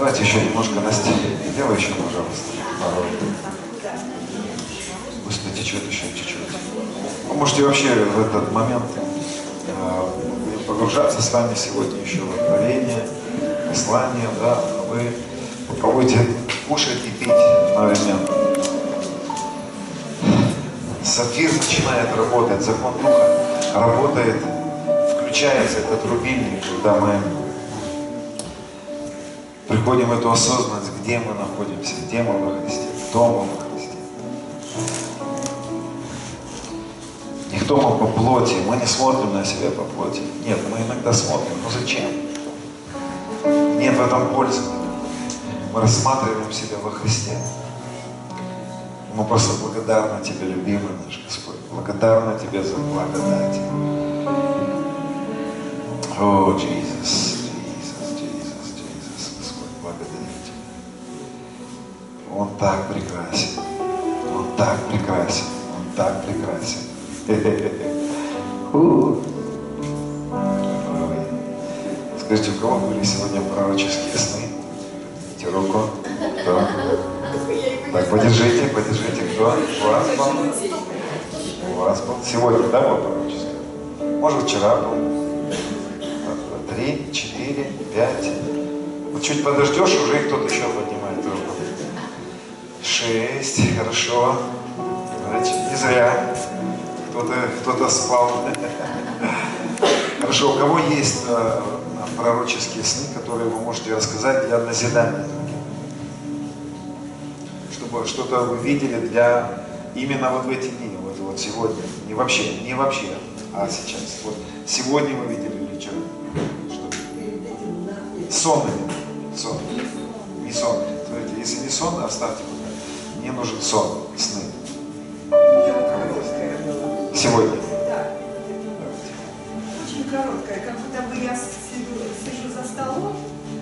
Давайте еще немножко Насти. Делай еще, пожалуйста. Пусть натечет еще чуть-чуть. Вы можете вообще в этот момент э, погружаться с вами сегодня еще в откровение, послание, да, вы попробуйте кушать и пить одновременно. Сапфир начинает работать, закон духа работает, включается этот рубильник, когда мы приходим в эту осознанность, где мы находимся, где мы во Христе, кто мы во Христе. Не кто мы по плоти, мы не смотрим на себя по плоти. Нет, мы иногда смотрим, но зачем? Нет в этом пользы. Мы рассматриваем себя во Христе. Мы просто благодарны Тебе, любимый наш Господь. Благодарны Тебе за благодать. О, Иисус, Иисус, так прекрасен. Он так прекрасен. Он так прекрасен. Скажите, у кого были сегодня пророческие сны? Поднимите руку. Кто? Так, подержите, подержите. Кто? У вас был? У вас был? Сегодня, да, был пророческий? Может, вчера был? Три, четыре, пять. Чуть подождешь, уже и кто-то еще поднимает руку. Шесть, хорошо. Значит, не зря. Кто-то кто спал. Хорошо, у кого есть э, пророческие сны, которые вы можете рассказать для назидания? Чтобы что-то вы видели для именно вот в эти дни, вот, вот сегодня. Не вообще, не вообще, а сейчас. Вот сегодня вы видели или вчера? Что? Сон именно. Сон. Не сон. Смотрите, если не сон, оставьте. Мне нужен сон, сны. Сегодня. Давайте. Очень короткая, как будто бы я сижу, сижу за столом,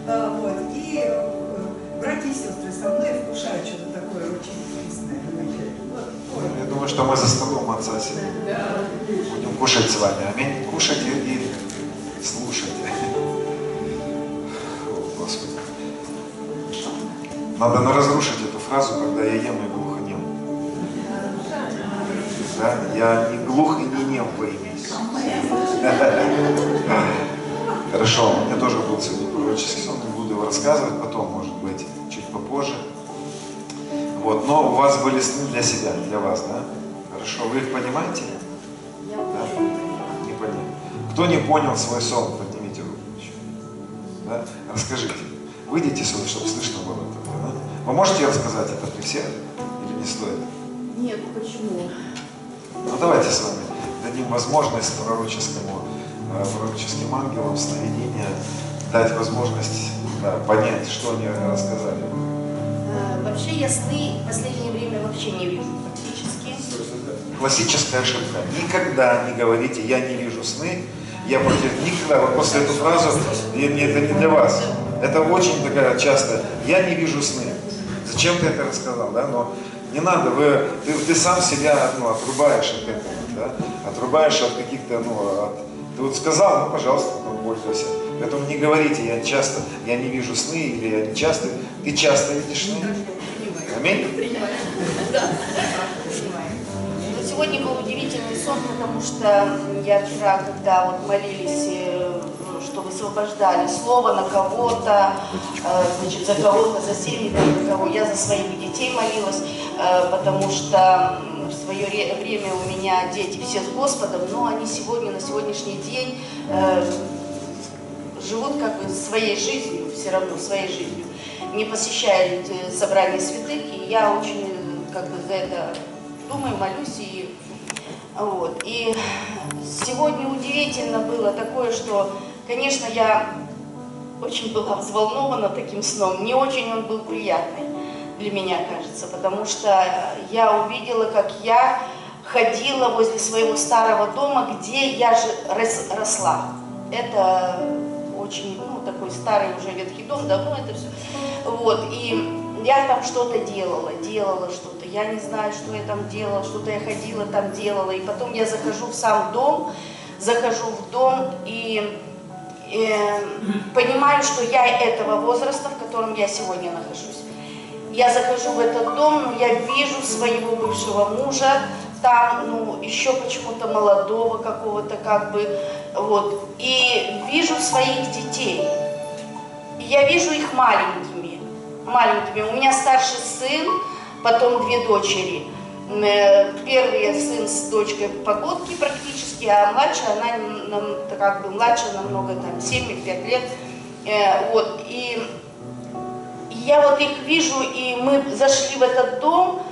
а, вот, и э, братья и сестры со мной вкушают что-то такое очень вкусное. Вот, Я думаю, что мы за столом отца сегодня будем кушать с вами. Аминь. Кушать и, и слушать. О, Господи. Надо на- разрушить эту фразу, когда я ем и глух и нем. Да? Я не глух и не нем по имени. Хорошо, у меня тоже был сегодня пророческий сон, не буду его рассказывать, потом, может быть, чуть попозже. Вот, но у вас были сны для себя, для вас, да? Хорошо, вы их понимаете? Да? Не понял. Кто не понял свой сон, поднимите руку. Да? Расскажите. Выйдите сюда, чтобы слышно было? Вы можете рассказать это при всех или не стоит? Нет, почему? Ну давайте с вами дадим возможность пророческому, э, пророческим ангелам сновидения дать возможность да, понять, что они рассказали. Э, Вообще я сны в последнее время вообще не вижу практически. Классическая ошибка. Никогда не говорите, я не вижу сны, Я против никогда, вот после эту фразу, это не для вас. Это очень такая часто, я не вижу сны. Зачем ты это рассказал, да? Но не надо, вы, ты, ты сам себя ну, отрубаешь от этого, да? Отрубаешь от каких-то, ну, от, ты вот сказал, ну, пожалуйста, ну, пользуйся. Поэтому не говорите, я часто, я не вижу сны, или я не часто, ты часто видишь сны. Аминь. Но сегодня был удивительный сон, потому что я вчера, когда вот молились, э, что высвобождали слово на кого-то, э, значит, за кого-то, за семьи, за кого, я за своих детей молилась, э, потому что в свое ре- время у меня дети все с Господом, но они сегодня, на сегодняшний день э, живут как бы своей жизнью, все равно своей жизнью, не посещают собрания святых, и я очень как бы за это думаю, молюсь и вот. И сегодня удивительно было такое, что, конечно, я очень была взволнована таким сном. Не очень он был приятный для меня, кажется, потому что я увидела, как я ходила возле своего старого дома, где я же рос- росла. Это очень, ну, такой старый уже ветхий дом, давно это все. Вот, и я там что-то делала, делала что-то. Я не знаю, что я там делала, что-то я ходила там делала. И потом я захожу в сам дом, захожу в дом и э, понимаю, что я этого возраста, в котором я сегодня нахожусь. Я захожу в этот дом, но я вижу своего бывшего мужа, там, ну, еще почему-то молодого какого-то, как бы, вот, и вижу своих детей. Я вижу их маленькими, маленькими. У меня старший сын, потом две дочери. Э, Первый сын с дочкой погодки практически, а младшая, она нам- как бы младше намного, там, 7 или 5 лет. Э, Вот, и я вот их вижу, и мы зашли в этот дом,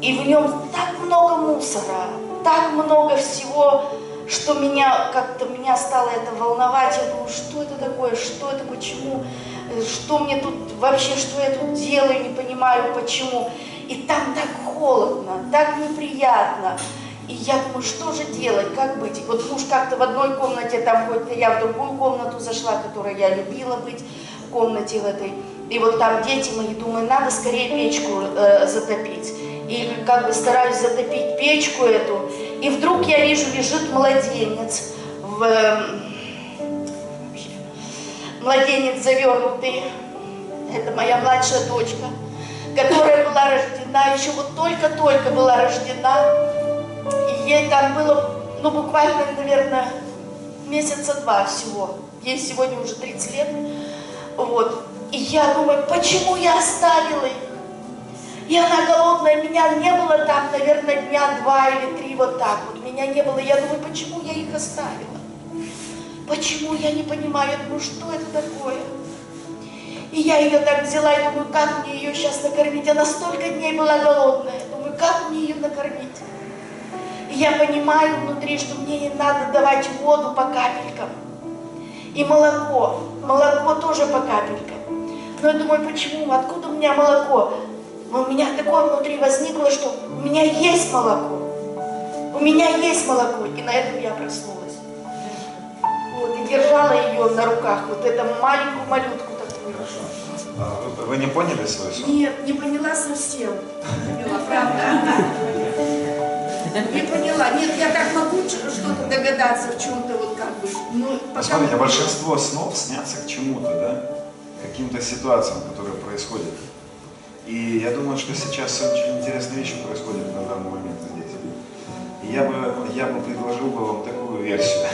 и в нем так много мусора, так много всего, что меня как-то меня стало это волновать. Я думаю, что это такое, что это, почему, э, что мне тут вообще, что я тут делаю, не понимаю, почему. И там так холодно, так неприятно. И я думаю, что же делать, как быть? И вот муж как-то в одной комнате там ходит, я в другую комнату зашла, которой я любила быть, в комнате в этой. И вот там дети мои, думаю, надо скорее печку э, затопить. И как бы стараюсь затопить печку эту. И вдруг я вижу, лежит младенец в... вообще, Младенец завернутый. Это моя младшая дочка, которая была рождена, еще вот только-только была рождена. И ей там было, ну, буквально, наверное, месяца два всего. Ей сегодня уже 30 лет. Вот. И я думаю, почему я оставила их? И она голодная, меня не было там, наверное, дня два или три, вот так вот. Меня не было. Я думаю, почему я их оставила? Почему я не понимаю? Я думаю, что это такое? И я ее так взяла и думаю, как мне ее сейчас накормить? Она столько дней была голодная. Думаю, как мне ее накормить? И я понимаю внутри, что мне не надо давать воду по капелькам. И молоко. Молоко тоже по капелькам. Но я думаю, почему? Откуда у меня молоко? Но у меня такое внутри возникло, что у меня есть молоко. У меня есть молоко. И на этом я проснулась. Вот, и держала ее на руках, вот эту маленькую малютку. Хорошо. А Вы, вы не поняли свой сон? Нет, не поняла совсем. Поняла, правда? Не поняла. Нет, я так могу что-то догадаться в чем-то, вот как бы. Ну, пока... Посмотрите, большинство снов снятся к чему-то, да? Каким-то ситуациям, которые происходят. И я думаю, что сейчас очень интересные вещи происходят на данный момент здесь. И я бы, я бы предложил бы вам такую версию.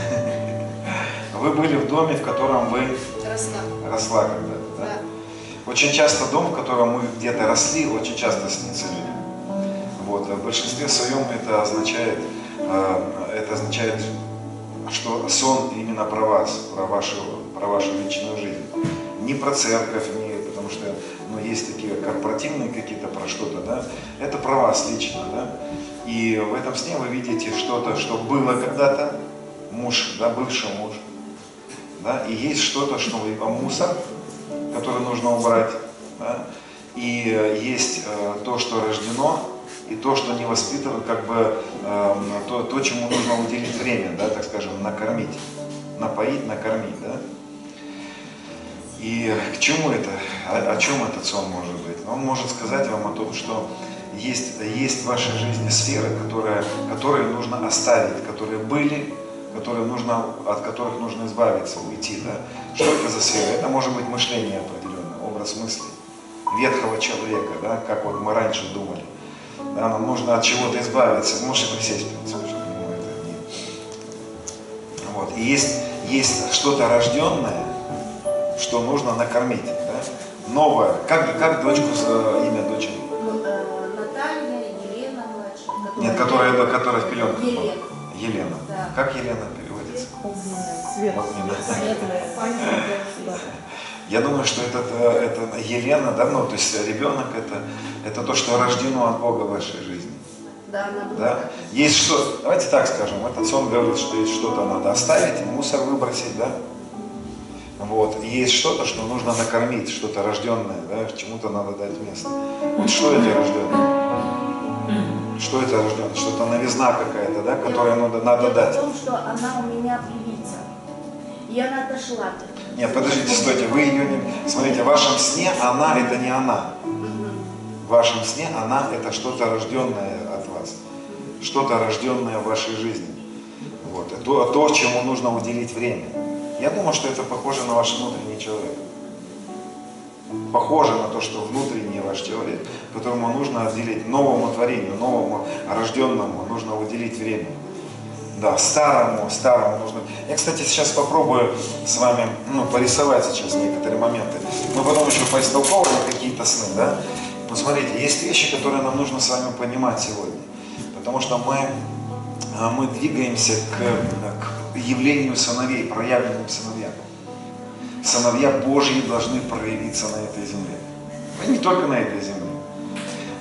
Вы были в доме, в котором вы Росла. росла когда-то, да? Да. Очень часто дом, в котором мы где-то росли, очень часто снится людям. Вот. а В большинстве своем это означает, э, это означает, что сон именно про вас, про вашу, про вашу личную жизнь. Не про церковь, не потому что ну, есть такие корпоративные какие-то про что-то, да. Это про вас лично, да. И в этом сне вы видите что-то, что было когда-то, муж, да, бывший муж, да, и есть что-то, что а, мусор, который нужно убрать, да, и э, есть э, то, что рождено, и то, что не воспитано, как бы эм, то, то, чему нужно уделить время, да, так скажем, накормить. напоить, накормить, да? И к чему это? О, о чем этот сон может быть? Он может сказать вам о том, что есть, есть в вашей жизни сферы, которые, которые нужно оставить, которые были, которые нужно, от которых нужно избавиться, уйти. Да? Что это за сфера? Это может быть мышление определенное, образ мыслей ветхого человека, да, как вот мы раньше думали. Да, нам нужно от чего-то избавиться. Можете присесть, в принципе, чтобы ему это не... Вот. И есть, есть что-то рожденное, что нужно накормить. Да? Новое. Как, как дочку, за имя дочери? Э, Наталья, Елена младшая. Нет, которая, которая в пеленках. была. Елена. Елена. Да. Как Елена переводится? Светлая. Светлая. Я думаю, что это, это Елена, да, ну, то есть ребенок это, это то, что рождено от Бога в вашей жизни. Да. Да? Есть что, давайте так скажем, этот сон говорит, что есть что-то надо оставить, мусор выбросить, да? Вот. И есть что-то, что нужно накормить, что-то рожденное, да, чему-то надо дать место. Вот что это рожденное? Что это рожденное? Что-то новизна какая-то, да, которую надо, надо Дело дать. в том, что она у меня певица. И она отошла. Нет, подождите, стойте, вы ее не... Смотрите, в вашем сне она это не она. В вашем сне она это что-то рожденное от вас. Что-то рожденное в вашей жизни. Вот. То, то, чему нужно уделить время. Я думаю, что это похоже на ваш внутренний человек. Похоже на то, что внутренний ваш человек, которому нужно отделить новому творению, новому рожденному, нужно уделить время. Да, старому, старому нужно. Я, кстати, сейчас попробую с вами ну, порисовать сейчас некоторые моменты. Мы потом еще поистолковываем какие-то сны, да? Но смотрите, есть вещи, которые нам нужно с вами понимать сегодня. Потому что мы, а, мы двигаемся к, к явлению сыновей, проявленным сыновьям. Сыновья Божьи должны проявиться на этой земле. И не только на этой земле.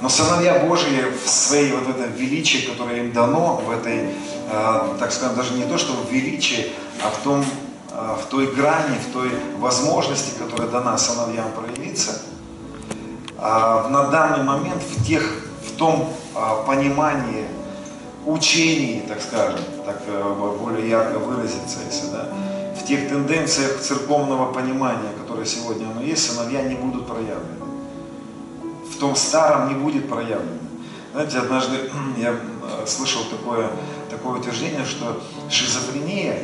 Но сыновья Божьи в своей вот это величие, которое им дано, в этой, э, так скажем, даже не то, что в величии, а в, том, э, в той грани, в той возможности, которая дана сыновьям проявиться, а на данный момент в, тех, в том а, понимании, учении, так скажем, так э, более ярко выразиться, если да, тех тенденциях церковного понимания, которые сегодня оно есть, сыновья не будут проявлены в том старом не будет проявлено. Знаете, однажды я э, слышал такое, такое утверждение, что шизофрения,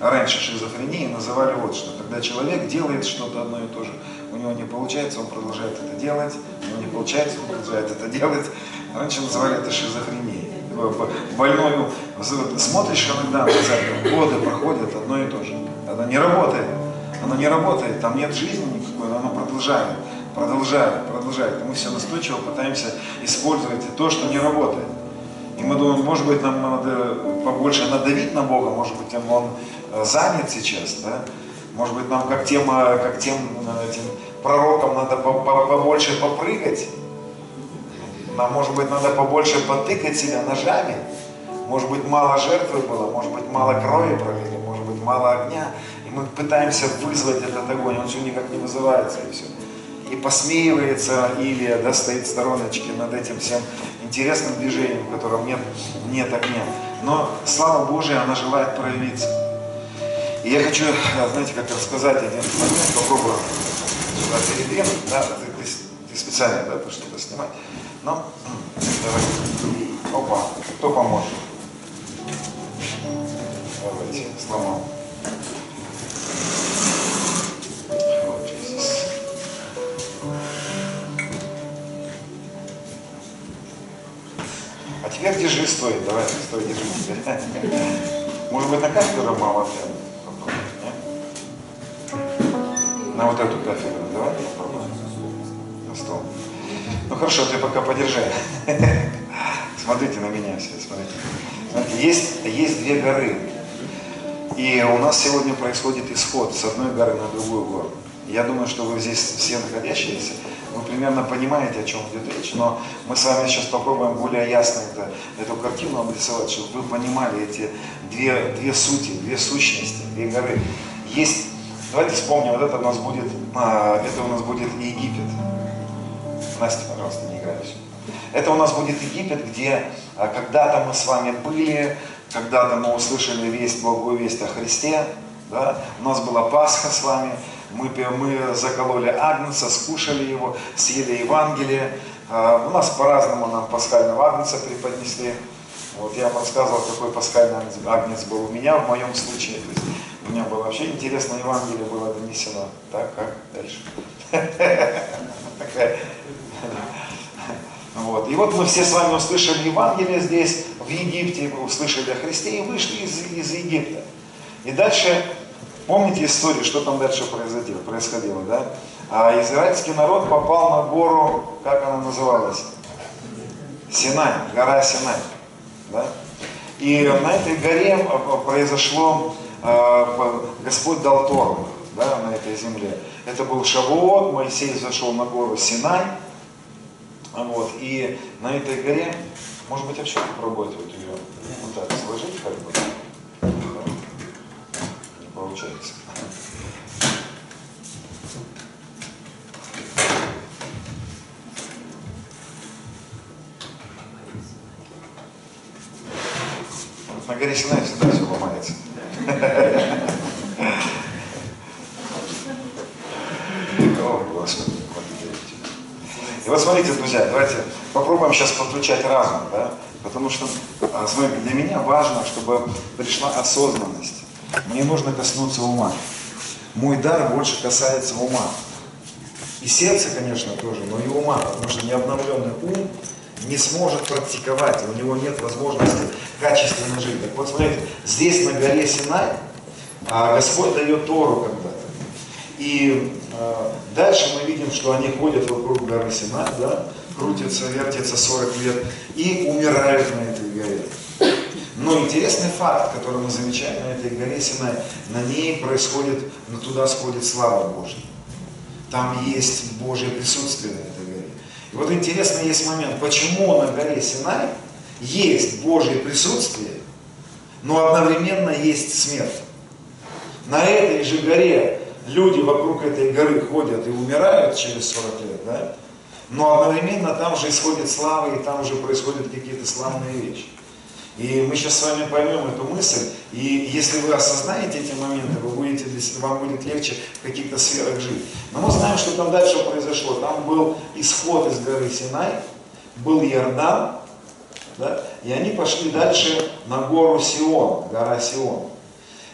раньше шизофренией называли вот что, когда человек делает что-то одно и то же, у него не получается, он продолжает это делать, у него не получается, он продолжает это делать. Раньше называли это шизофренией. Больною смотришь иногда назад, годы проходят одно и то же. Оно не работает. Оно не работает, там нет жизни никакой, но оно продолжает продолжает, продолжает. Мы все настойчиво пытаемся использовать то, что не работает. И мы думаем, может быть, нам надо побольше надавить на Бога, может быть, он э, занят сейчас, да? Может быть, нам как тем, э, как тем этим пророкам надо побольше попрыгать. Нам, может быть, надо побольше потыкать себя ножами. Может быть, мало жертвы было, может быть, мало крови пролили, мало огня. И мы пытаемся вызвать этот огонь, он все никак не вызывается, и все и посмеивается Илия, да, стоит в стороночке над этим всем интересным движением, в котором нет, нет огня. Но слава Божия, она желает проявиться. И я хочу, знаете, как рассказать один момент, попробую сюда передвинуть, да, ты, ты, ты специально, да, ты что-то снимать. Но, давай, опа, кто поможет? Давайте, сломал. А теперь держи, стой, давай, стой, держи теперь. Может быть, на кафедру не? На вот эту кафедру, давай попробуем. На стол. Ну хорошо, ты пока подержи. Смотрите на меня все, смотрите. Смотрите, есть, есть две горы. И у нас сегодня происходит исход с одной горы на другую гору. Я думаю, что вы здесь все находящиеся, вы примерно понимаете, о чем идет речь, но мы с вами сейчас попробуем более ясно это, эту картину обрисовать, чтобы вы понимали эти две, две сути, две сущности, две горы. Есть, давайте вспомним, вот это у нас будет, а, это у нас будет Египет. Настя, пожалуйста, не играй. Это у нас будет Египет, где а, когда-то мы с вами были, когда-то мы услышали весть, благую весть о Христе, Да? У нас была Пасха с вами, мы, мы закололи агнца, скушали его, съели Евангелие. А, У нас по-разному нам пасхального агнца преподнесли. Вот я вам рассказывал, какой пасхальный агнец- был у меня в моем случае. То есть у меня было вообще интересное Евангелие было донесено. Так, как дальше? Вот. И вот мы все с вами услышали Евангелие здесь, в Египте, услышали о Христе и вышли из, из Египта. И дальше, помните историю, что там дальше происходило, происходило да? А израильский народ попал на гору, как она называлась? Синай, гора Синай. Да? И на этой горе а, произошло, а, по- Господь дал Тору да, на этой земле. Это был Шавуот, Моисей зашел на гору Синай, а Вот, и на этой горе, может быть, вообще попробовать вот ее вот так сложить, как бы. Не получается. Вот На горе Синай всегда все ломается. О, Господи, благодарю Тебя. И вот смотрите, друзья, давайте попробуем сейчас подключать разум, да? Потому что а, смотрите, для меня важно, чтобы пришла осознанность. Мне нужно коснуться ума. Мой дар больше касается ума. И сердце, конечно, тоже, но и ума, потому что необновленный ум не сможет практиковать, у него нет возможности качественно жить. Так вот, смотрите, здесь на горе Синай а, Господь дает Тору когда-то. И э, дальше мы видим, что они ходят вокруг горы Синай, да, крутятся, вертятся 40 лет и умирают на этой горе. Но интересный факт, который мы замечаем на этой горе Синай, на ней происходит, ну, туда сходит слава Божья. Там есть Божье присутствие на этой горе. И вот интересный есть момент, почему на горе Синай есть Божье присутствие, но одновременно есть смерть. На этой же горе люди вокруг этой горы ходят и умирают через 40 лет, да? Но одновременно там же исходит слава, и там же происходят какие-то славные вещи. И мы сейчас с вами поймем эту мысль, и если вы осознаете эти моменты, вы будете, вам будет легче в каких-то сферах жить. Но мы знаем, что там дальше произошло. Там был исход из горы Синай, был Иордан, да, и они пошли дальше на гору Сион, гора Сион.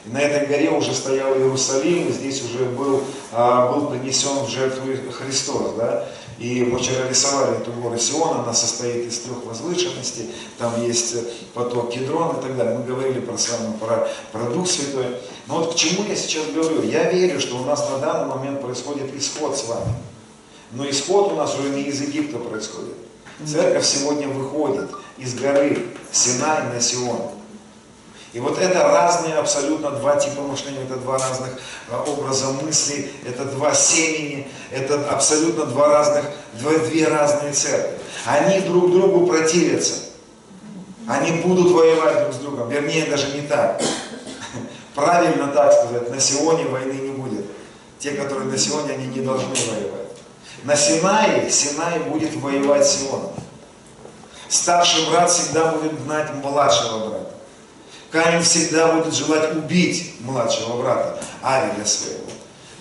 И на этой горе уже стоял Иерусалим, и здесь уже был, а, был принесен в жертву Христос. Да? И вчера рисовали эту гору Сион, она состоит из трех возвышенностей, там есть э, поток Кедрон и так далее. Мы говорили про, с про, про Дух Святой. Но вот к чему я сейчас говорю? Я верю, что у нас на данный момент происходит исход с вами. Но исход у нас уже не из Египта происходит. Церковь сегодня выходит из горы Синай на Сион. И вот это разные абсолютно два типа мышления, это два разных а, образа мысли, это два семени, это абсолютно два разных, два- две разные церкви. Они друг другу противятся. Они будут воевать друг с другом. Вернее, даже не так. Правильно так сказать, на Сионе войны не будет. Те, которые на Сионе, они не должны воевать. На Синае, Синай будет воевать Сионом. Старший брат всегда будет гнать младшего брата. Каин всегда будет желать убить младшего брата, Авеля своего.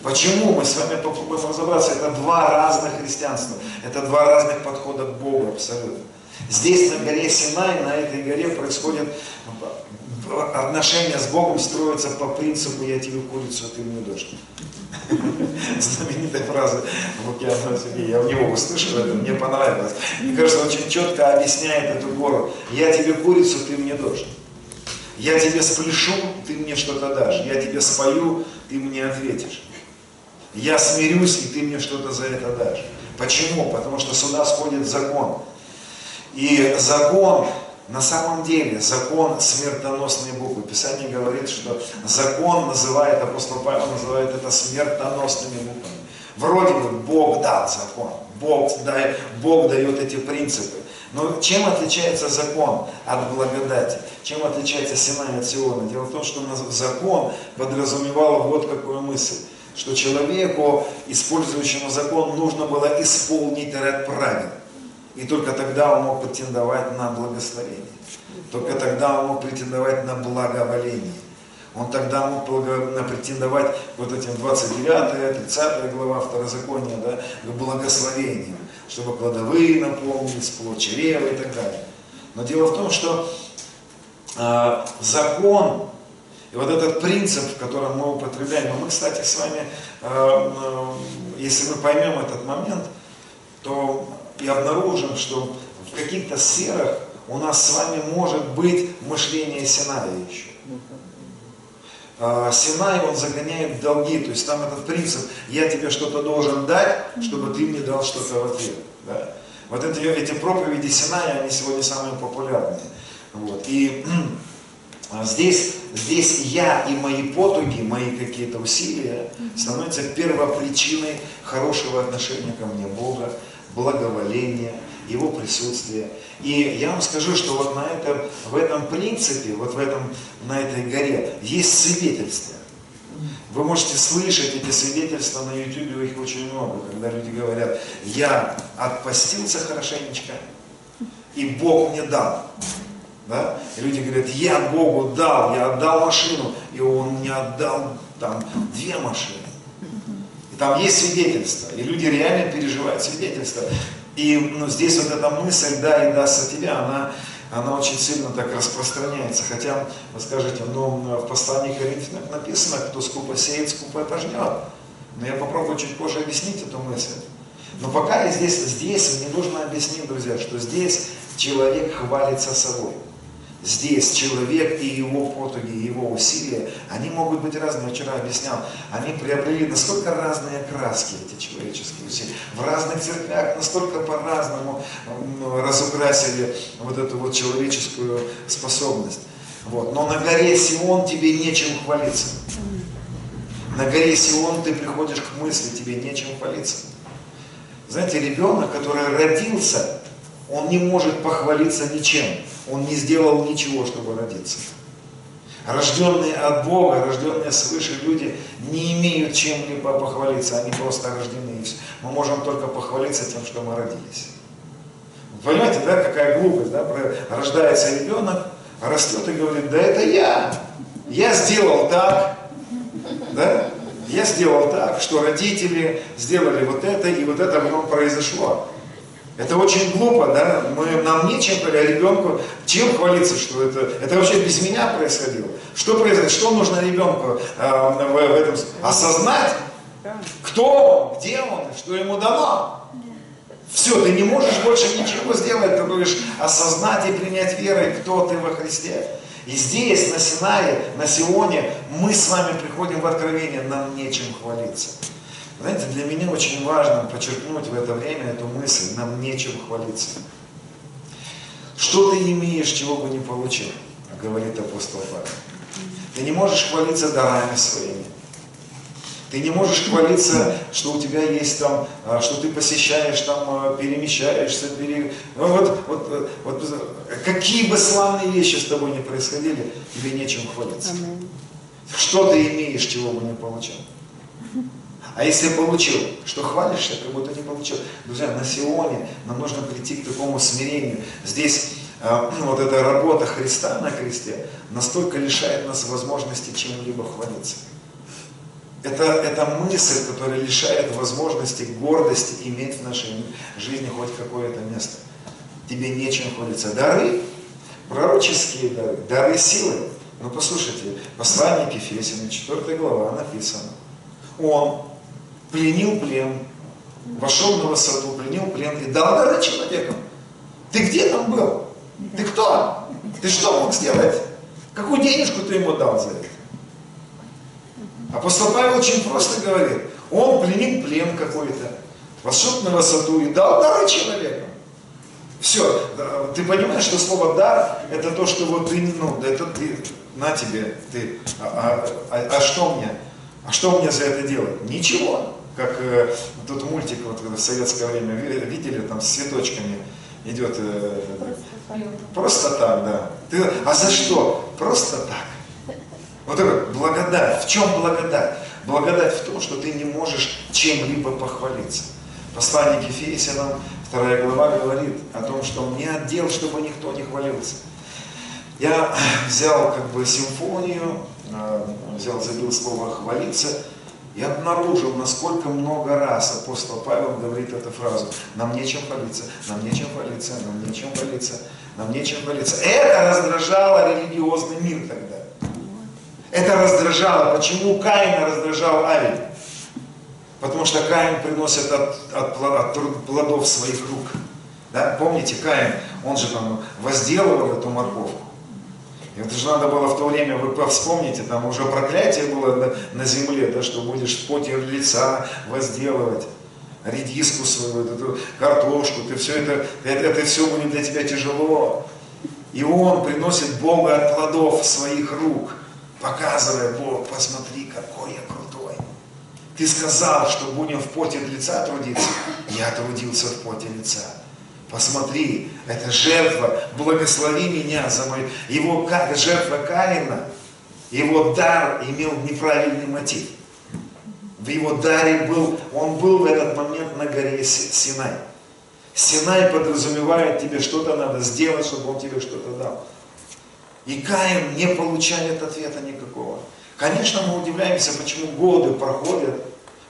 Почему? Мы с вами попробуем разобраться. Это два разных христианства. Это два разных подхода к Богу абсолютно. Здесь на горе Синай, на этой горе происходит отношения с Богом строятся по принципу «я тебе курицу, а ты мне дождь». Знаменитая фраза Лукьянова Сергея, я у него услышал это, мне понравилось. Мне кажется, очень четко объясняет эту гору. Я тебе курицу, ты мне дождь. Я тебе спляшу, ты мне что-то дашь. Я тебе спою, ты мне ответишь. Я смирюсь, и ты мне что-то за это дашь. Почему? Потому что сюда сходит закон. И закон, на самом деле, закон смертоносные буквы. Писание говорит, что закон называет, апостол Павел называет это смертоносными буквами. Вроде бы Бог дал закон, Бог, дай, Бог дает эти принципы. Но чем отличается закон от благодати? Чем отличается Синай от Сиона? Дело в том, что закон подразумевал вот какую мысль, что человеку, использующему закон, нужно было исполнить ряд правил. И только тогда он мог претендовать на благословение. Только тогда он мог претендовать на благоволение. Он тогда мог претендовать вот этим 29, 30 глава Второзакония, да, к благословениям, чтобы кладовые наполнились, плод чрева и так далее. Но дело в том, что а, закон и вот этот принцип, в котором мы употребляем, и мы, кстати, с вами, а, а, если мы поймем этот момент, то и обнаружим, что в каких-то сферах у нас с вами может быть мышление Синая еще. А, Синай, он загоняет в долги, то есть там этот принцип, я тебе что-то должен дать, чтобы ты мне дал что-то в ответ. Да? Вот эти, эти проповеди Синая, они сегодня самые популярные. Вот. И а, здесь, здесь я и мои потуги, мои какие-то усилия становятся первопричиной хорошего отношения ко мне Бога, благоволения, Его присутствия. И я вам скажу, что вот на этом, в этом принципе, вот в этом, на этой горе есть свидетельство. Вы можете слышать эти свидетельства на YouTube, их очень много, когда люди говорят, я отпостился хорошенечко, и Бог мне дал. Да? И люди говорят, я Богу дал, я отдал машину, и Он мне отдал там две машины. И там есть свидетельства, и люди реально переживают свидетельства. И ну, здесь вот эта мысль, да, и дастся тебе, она, она очень сильно так распространяется. Хотя, вы скажете, ну, в послании Коринфянам написано, кто скупо сеет, скупо и пожнет. Но я попробую чуть позже объяснить эту мысль. Но пока я здесь, здесь мне нужно объяснить, друзья, что здесь человек хвалится собой. Здесь человек и его потуги, его усилия, они могут быть разные. Я вчера объяснял, они приобрели настолько разные краски, эти человеческие усилия. В разных церквях настолько по-разному разукрасили вот эту вот человеческую способность. Вот. Но на горе Сион тебе нечем хвалиться. На горе Сион ты приходишь к мысли, тебе нечем хвалиться. Знаете, ребенок, который родился, он не может похвалиться ничем. Он не сделал ничего, чтобы родиться. Рожденные от Бога, рожденные свыше люди не имеют чем-либо похвалиться, они просто рождены. Мы можем только похвалиться тем, что мы родились. Понимаете, да, какая глупость, да? Рождается ребенок, растет и говорит, да это я, я сделал так, да? Я сделал так, что родители сделали вот это, и вот это потом произошло. Это очень глупо, да? Мы, нам нечем, а ребенку, чем хвалиться, что это, это вообще без меня происходило. Что произойдет, что нужно ребенку э, в, в этом, осознать, кто он, где он, что ему дано. Все, ты не можешь больше ничего сделать, ты будешь осознать и принять верой, кто ты во Христе. И здесь, на Синае, на Сионе, мы с вами приходим в откровение, нам нечем хвалиться. Знаете, для меня очень важно подчеркнуть в это время эту мысль, нам нечем хвалиться. Что ты имеешь, чего бы не получил, говорит апостол Павел. Ты не можешь хвалиться дарами своими. Ты не можешь хвалиться, что у тебя есть там, а, что ты посещаешь там, а, перемещаешься, пере... ну, вот, вот, вот, какие бы славные вещи с тобой не происходили, тебе нечем хвалиться. Что ты имеешь, чего бы не получил? А если получил, что хвалишься, как будто не получил. Друзья, на Сионе нам нужно прийти к такому смирению. Здесь э, вот эта работа Христа на кресте настолько лишает нас возможности чем-либо хвалиться. Это, это мысль, которая лишает возможности гордости иметь в нашей жизни хоть какое-то место. Тебе нечем хвалиться. Дары, пророческие дары, дары силы. Ну послушайте, послание к Ефесянам, 4 глава написано. Он пленил плен, вошел на высоту, пленил плен и дал дары человекам. Ты где там был? Ты кто? Ты что мог сделать? Какую денежку ты ему дал за это? Апостол Павел очень просто говорит, он пленил плен какой-то, вошел на высоту и дал дары человеку. Все, ты понимаешь, что слово дар это то, что вот ты, ну, это ты, на тебе, ты, а, а- а- а что мне? А что мне за это делать? Ничего. Как э, тот мультик вот в советское время ви- видели, там с цветочками идет. э, просто так, да. Ты, а за что? Просто так. Вот это благодать. В чем благодать? Благодать в том, что ты не можешь чем-либо похвалиться. Послание к Ефесянам, вторая глава, говорит о том, что мне отдел, чтобы никто не хвалился. Я взял как бы симфонию, э, взял, забил слово «хвалиться», и обнаружил, насколько много раз апостол Павел говорит эту фразу. Нам нечем хвалиться, нам нечем хвалиться, нам нечем хвалиться, нам нечем хвалиться. Это раздражало религиозный мир тогда. Это раздражало. Почему Каина раздражал Авель? Потому что Каин приносит от, от, от плодов своих рук. Да? Помните, Каин, он же там возделывал эту морковку. Это же надо было в то время, вы вспомните, там уже проклятие было на, на земле, да, что будешь в поте лица возделывать редиску свою, вот эту картошку, ты все это, это, это все будет для тебя тяжело. И он приносит Бога от плодов своих рук, показывая, Бог, посмотри, какой я крутой. Ты сказал, что будем в поте лица трудиться. Я трудился в поте лица. Посмотри, это жертва, благослови меня за мою... Его жертва Каина, его дар имел неправильный мотив. В его даре был, он был в этот момент на горе Синай. Синай подразумевает тебе, что-то надо сделать, чтобы он тебе что-то дал. И Каин не получает ответа никакого. Конечно, мы удивляемся, почему годы проходят,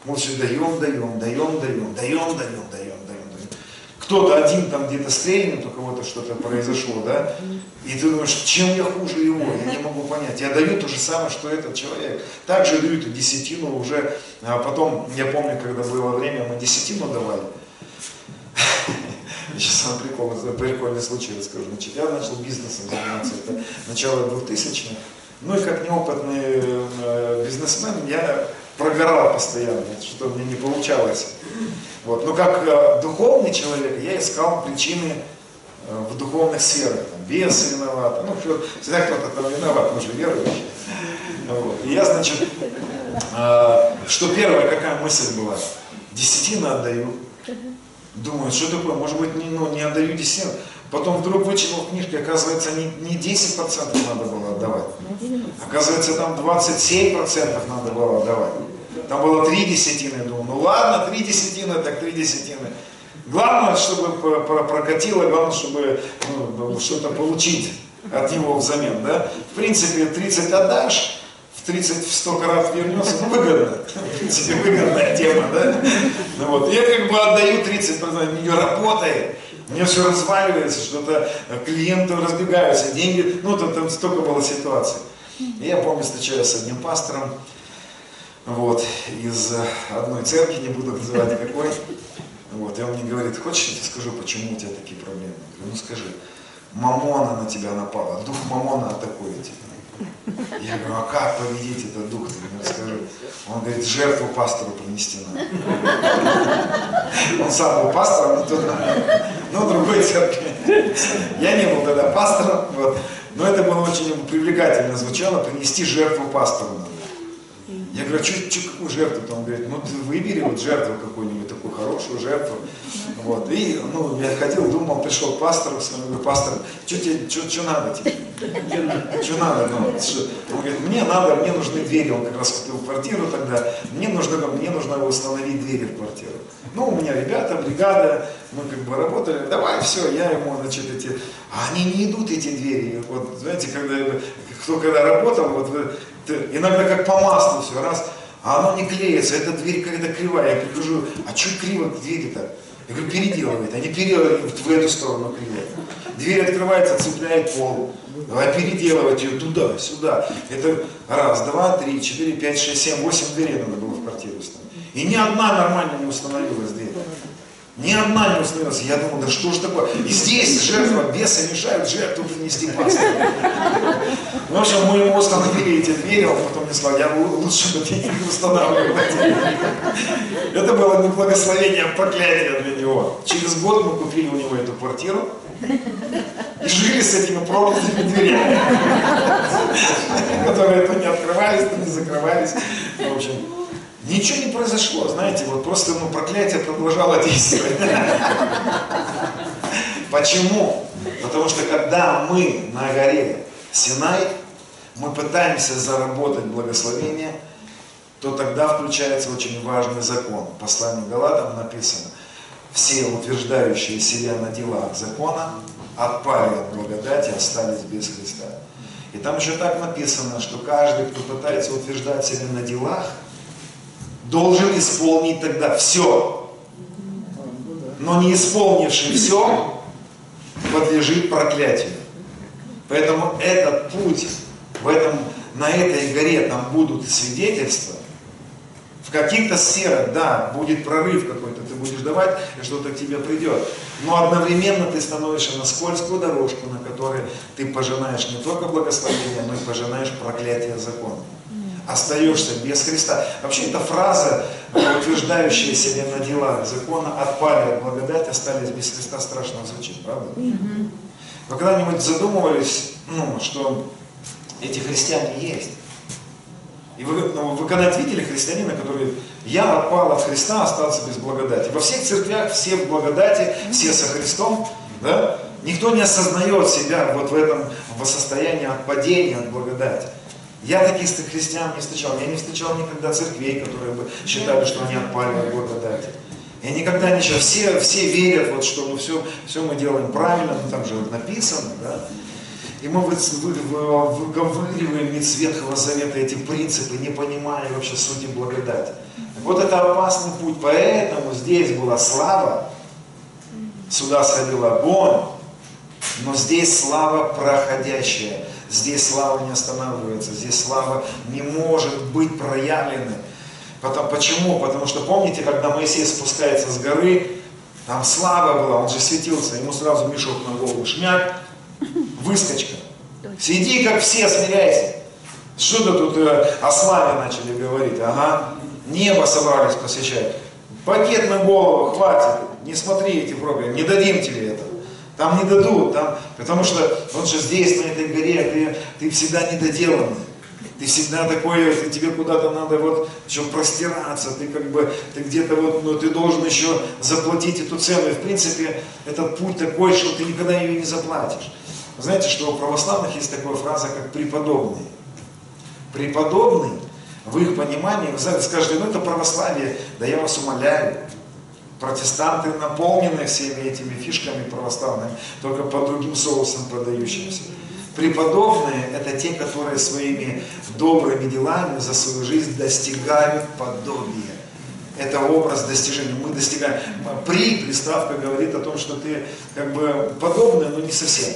мы все даем, даем, даем, даем, даем, даем, даем кто-то один там где-то стрельнет, у кого-то что-то произошло, да, и ты думаешь, чем я хуже его, я не могу понять. Я даю то же самое, что этот человек. Также дают и десятину уже, а потом, я помню, когда было время, мы десятину давали. Сейчас вам прикол, прикольный случай расскажу. Значит, я начал бизнесом заниматься, это начало 2000-х. Ну и как неопытный э, бизнесмен, я прогорал постоянно, что мне не получалось. Вот. Но как э, духовный человек я искал причины э, в духовных сферах. Там, бесы виноваты, ну, всегда кто-то там виноват, мы же верующие. Вот. И я, значит, э, что первая какая мысль была? Десятину отдаю. Думаю, что такое, может быть, не, ну, не отдаю десятину. Потом вдруг вычитал в книжке, оказывается, не, не 10% надо было отдавать. Оказывается, там 27% надо было отдавать. Там было три десятины. Думаю, ну ладно, три десятины, так три десятины. Главное, чтобы прокатило, главное, чтобы ну, что-то получить от него взамен. Да? В принципе, 30 отдашь, в 30 в 100 крат вернется, ну выгодно. В принципе, выгодная тема, да? Ну, вот. Я как бы отдаю 30%, не работает. Меня все разваливается, что-то клиенты разбегаются, деньги, ну там, там столько было ситуаций. И я помню, встречаюсь с одним пастором, вот, из одной церкви, не буду называть какой. Вот, и он мне говорит, хочешь, я тебе скажу, почему у тебя такие проблемы? Я говорю, ну скажи, мамона на тебя напала, дух мамона атакует тебя. Я говорю, а как победить этот дух, ты мне расскажи. Он говорит, жертву пастору принести надо. Он сам был пастором, но, туда, но другой церкви. Я не был тогда пастором, вот. но это было очень привлекательно звучало, принести жертву пастору надо. Я говорю, а что, что, какую жертву? Он говорит, ну ты выбери вот жертву какую-нибудь, такую хорошую жертву. Вот. И ну, я ходил, думал, пришел к пастору, говорю, пастор, что тебе, что, что надо тебе? Что надо? Ну, что? Он говорит, мне надо, мне нужны двери, он как раз купил квартиру тогда, мне нужно, мне нужно установить двери в квартиру. Ну, у меня ребята, бригада, мы как бы работали, давай, все, я ему, значит, эти, а они не идут, эти двери. Вот, знаете, когда, кто когда работал, вот иногда как по маслу все, раз, а оно не клеится, эта дверь какая-то кривая. Я прихожу, а что криво двери-то? Я говорю, переделывает. Они переделывают в эту сторону криво. Дверь открывается, цепляет пол. Давай переделывать ее туда, сюда. Это раз, два, три, четыре, пять, шесть, семь, восемь дверей надо было в квартиру ставить. И ни одна нормально не установилась дверь. Ни одна не установилась. Я думал, да что ж такое? И здесь жертва, бесы мешают жертву принести пастырь. В общем, мы ему установили эти двери, он потом мне сказал, я лучше бы не устанавливал. Это было не благословение, а проклятие для него. Через год мы купили у него эту квартиру и жили с этими проклятыми дверями, которые то не открывались, то не закрывались. В общем, Ничего не произошло, знаете, вот просто ну, проклятие продолжало действовать. Почему? Потому что когда мы на горе Синай, мы пытаемся заработать благословение, то тогда включается очень важный закон. В послании Галатам написано, все утверждающие себя на делах закона отпали от благодати, остались без Христа. И там еще так написано, что каждый, кто пытается утверждать себя на делах, должен исполнить тогда все. Но не исполнивший все, подлежит проклятию. Поэтому этот путь, в этом, на этой горе там будут свидетельства, в каких-то сферах, да, будет прорыв какой-то, ты будешь давать, и что-то к тебе придет. Но одновременно ты становишься на скользкую дорожку, на которой ты пожинаешь не только благословение, но и пожинаешь проклятие закона. Остаешься без Христа. Вообще эта фраза, утверждающая себя на делах закона, отпали от благодати, остались без Христа, страшно звучит, правда? Вы когда-нибудь задумывались, ну, что эти христиане есть? И вы, ну, вы когда видели христианина, который я отпал от Христа, остался без благодати. Во всех церквях все в благодати, все со Христом, да? Никто не осознает себя вот в этом в состоянии отпадения от благодати. Я таких христиан не встречал. Я не встречал никогда церквей, которые бы считали, что они отпали от благодати. Я никогда считал. Все, все верят, вот, что мы все, все мы делаем правильно, ну, там же написано, да. И мы вы- вы- вы- выговариваем из Ветхого Завета эти принципы, не понимая вообще сути благодати. Вот это опасный путь. Поэтому здесь была слава, сюда сходил огонь, но здесь слава проходящая. Здесь слава не останавливается, здесь слава не может быть проявленной. Потом, почему? Потому что помните, когда Моисей спускается с горы, там слава была, он же светился, ему сразу мешок на голову, шмяк, выскочка. Сиди, как все, смиряйся. Что-то тут э, о славе начали говорить. Ага, небо собрались посвящать. Пакет на голову, хватит. Не смотри эти проповеди, не дадим тебе. Там не дадут, там, потому что он же здесь, на этой горе, ты, ты всегда недоделанный. Ты всегда такой, ты- тебе куда-то надо вот еще простираться, ты как бы, ты где-то вот, ну, ты должен еще заплатить эту цену. И в принципе, этот путь такой, что ты никогда ее не заплатишь. Вы знаете, что у православных есть такая фраза, как преподобный. Преподобный, в их понимании, вы знаете, скажете, ну это православие, да я вас умоляю, протестанты наполнены всеми этими фишками православными, только по другим соусам подающимся. Преподобные – это те, которые своими добрыми делами за свою жизнь достигают подобия. Это образ достижения. Мы достигаем. При, приставка говорит о том, что ты как бы подобный, но не совсем.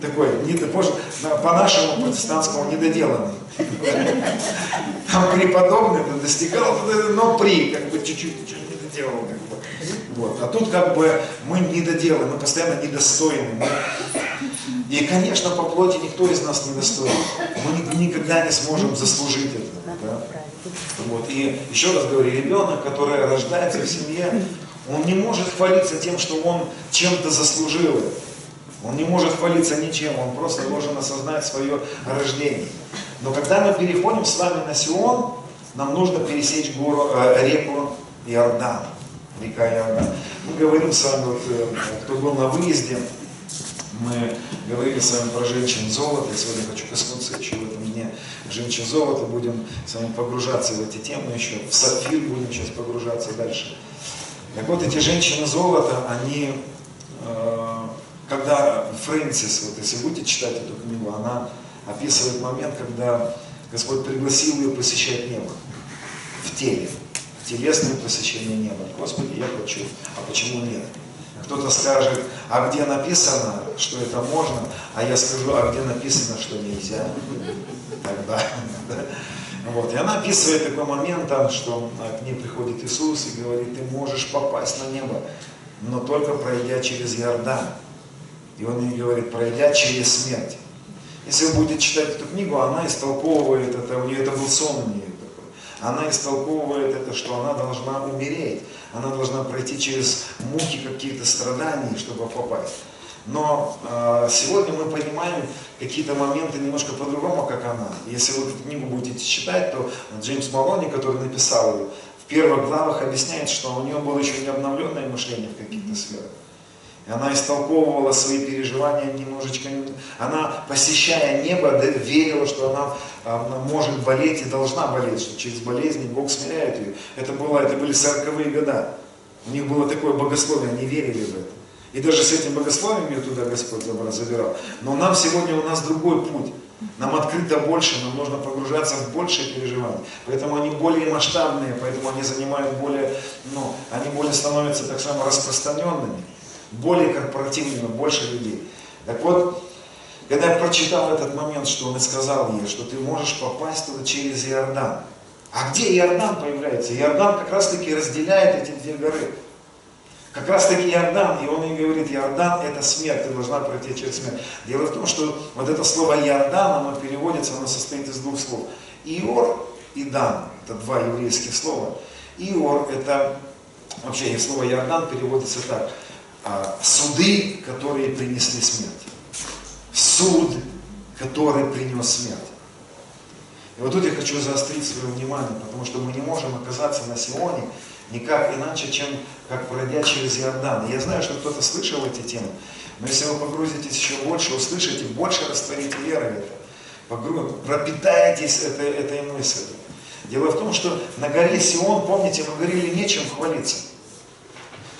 Такой, не, по-нашему протестантскому недоделанный. Там преподобный достигал, но при, как бы чуть-чуть доделал. Как бы. вот. А тут как бы мы недоделаны, мы постоянно недостойны. Мы- И, конечно, по плоти никто из нас не достоин. Мы ни- никогда не сможем заслужить это. да. Вот. И еще раз говорю, ребенок, который рождается в семье, он не может хвалиться тем, что он чем-то заслужил. Он не может хвалиться ничем, он просто должен осознать свое рождение. Но когда мы переходим с вами на Сион, нам нужно пересечь гору, э, реку Иордан, река Иордан. Мы говорим с вами, вот, э, кто был на выезде, мы говорили с вами про женщин золота, я сегодня хочу коснуться еще в этом дне женщин золота, будем с вами погружаться в эти темы еще, в сапфир будем сейчас погружаться дальше. Так вот, эти женщины золота, они, э, когда Фрэнсис, вот если будете читать эту книгу, она описывает момент, когда Господь пригласил ее посещать небо в теле, в телесное посещение неба. Господи, я хочу, а почему нет? Кто-то скажет, а где написано, что это можно, а я скажу, а где написано, что нельзя. Тогда. да. Вот. И она описывает такой момент, там, что а, к ней приходит Иисус и говорит, ты можешь попасть на небо, но только пройдя через Иордан. И он ей говорит, пройдя через смерть. Если вы будете читать эту книгу, она истолковывает это, у нее это был сон у нее. Она истолковывает это, что она должна умереть, она должна пройти через муки какие-то страданий, чтобы попасть. Но э, сегодня мы понимаем какие-то моменты немножко по-другому, как она. Если вы эту книгу будете читать, то Джеймс Малони, который написал ее, в первых главах объясняет, что у нее было еще не обновленное мышление в каких-то сферах. И она истолковывала свои переживания немножечко. Она, посещая небо, верила, что она, она может болеть и должна болеть, что через болезни Бог смиряет ее. Это, было, это были сороковые года. У них было такое богословие, они верили в это. И даже с этим богословием ее туда Господь забирал. Но нам сегодня у нас другой путь. Нам открыто больше, нам нужно погружаться в большие переживания. Поэтому они более масштабные, поэтому они занимают более, ну, они более становятся так само распространенными, более корпоративными, больше людей. Так вот, когда я прочитал этот момент, что он и сказал ей, что ты можешь попасть туда через Иордан. А где Иордан появляется? Иордан как раз таки разделяет эти две горы. Как раз таки Иордан, и он ей говорит, Иордан это смерть, ты должна пройти через смерть. Дело в том, что вот это слово Иордан, оно переводится, оно состоит из двух слов. Иор и Дан, это два еврейских слова. Иор это, вообще слово Иордан переводится так, суды, которые принесли смерть. Суд, который принес смерть. И вот тут я хочу заострить свое внимание, потому что мы не можем оказаться на Сионе никак иначе, чем как пройдя через Иордан. Я знаю, что кто-то слышал эти темы, но если вы погрузитесь еще больше, услышите, больше растворите веры в это, погру... пропитаетесь этой, этой мыслью. Дело в том, что на горе Сион, помните, мы говорили, нечем хвалиться.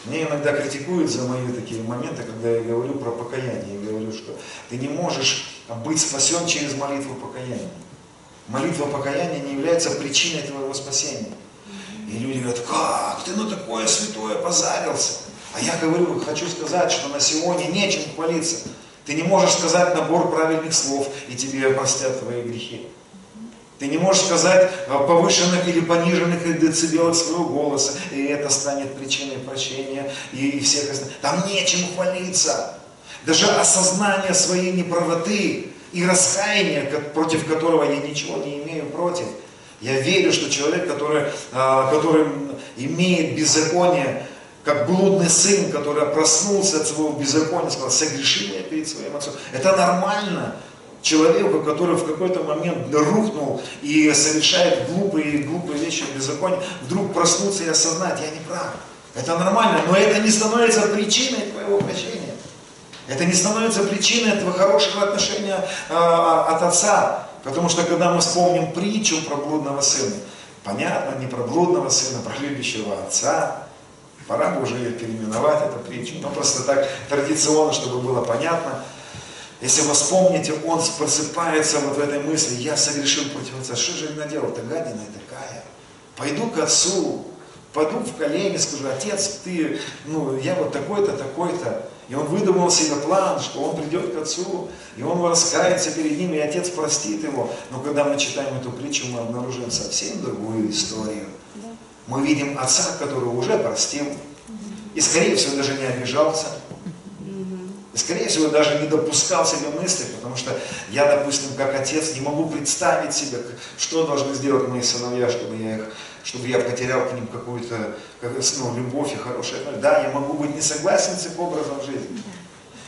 Мне иногда критикуют за мои такие моменты, когда я говорю про покаяние. Я говорю, что ты не можешь быть спасен через молитву покаяния. Молитва покаяния не является причиной твоего спасения. И люди говорят, как ты на такое святое позарился? А я говорю, хочу сказать, что на сегодня нечем хвалиться. Ты не можешь сказать набор правильных слов, и тебе простят твои грехи. Ты не можешь сказать повышенных или пониженных децибелов своего голоса, и это станет причиной прощения и всех остальных. Там нечем хвалиться. Даже осознание своей неправоты и раскаяние, против которого я ничего не имею против. Я верю, что человек, который, а, который имеет беззаконие, как блудный сын, который проснулся от своего беззакония, сказал, согрешил я перед своим отцом. Это нормально человеку, который в какой-то момент рухнул и совершает глупые, глупые вещи в беззаконии, вдруг проснуться и осознать, я не прав. Это нормально, но это не становится причиной твоего прощения. Это не становится причиной этого хорошего отношения э, от отца. Потому что когда мы вспомним притчу про блудного сына, понятно, не про блудного сына, про любящего отца, пора бы уже переименовать эту притчу. Но просто так традиционно, чтобы было понятно. Если вы вспомните, он просыпается вот в этой мысли, я согрешил против отца. Что же я наделал-то, гадина такая? Пойду к отцу, пойду в колени, скажу, отец, ты, ну, я вот такой-то, такой-то. И он выдумал себе план, что он придет к отцу, и он раскается перед ним, и отец простит его. Но когда мы читаем эту притчу, мы обнаружим совсем другую историю. Мы видим отца, который уже простил, и, скорее всего, даже не обижался. Скорее всего, даже не допускал себе мысли, потому что я, допустим, как отец, не могу представить себе, что должны сделать мои сыновья, чтобы я их чтобы я потерял к ним какую-то ну, любовь и хорошее Да, я могу быть не согласен с их образом жизни.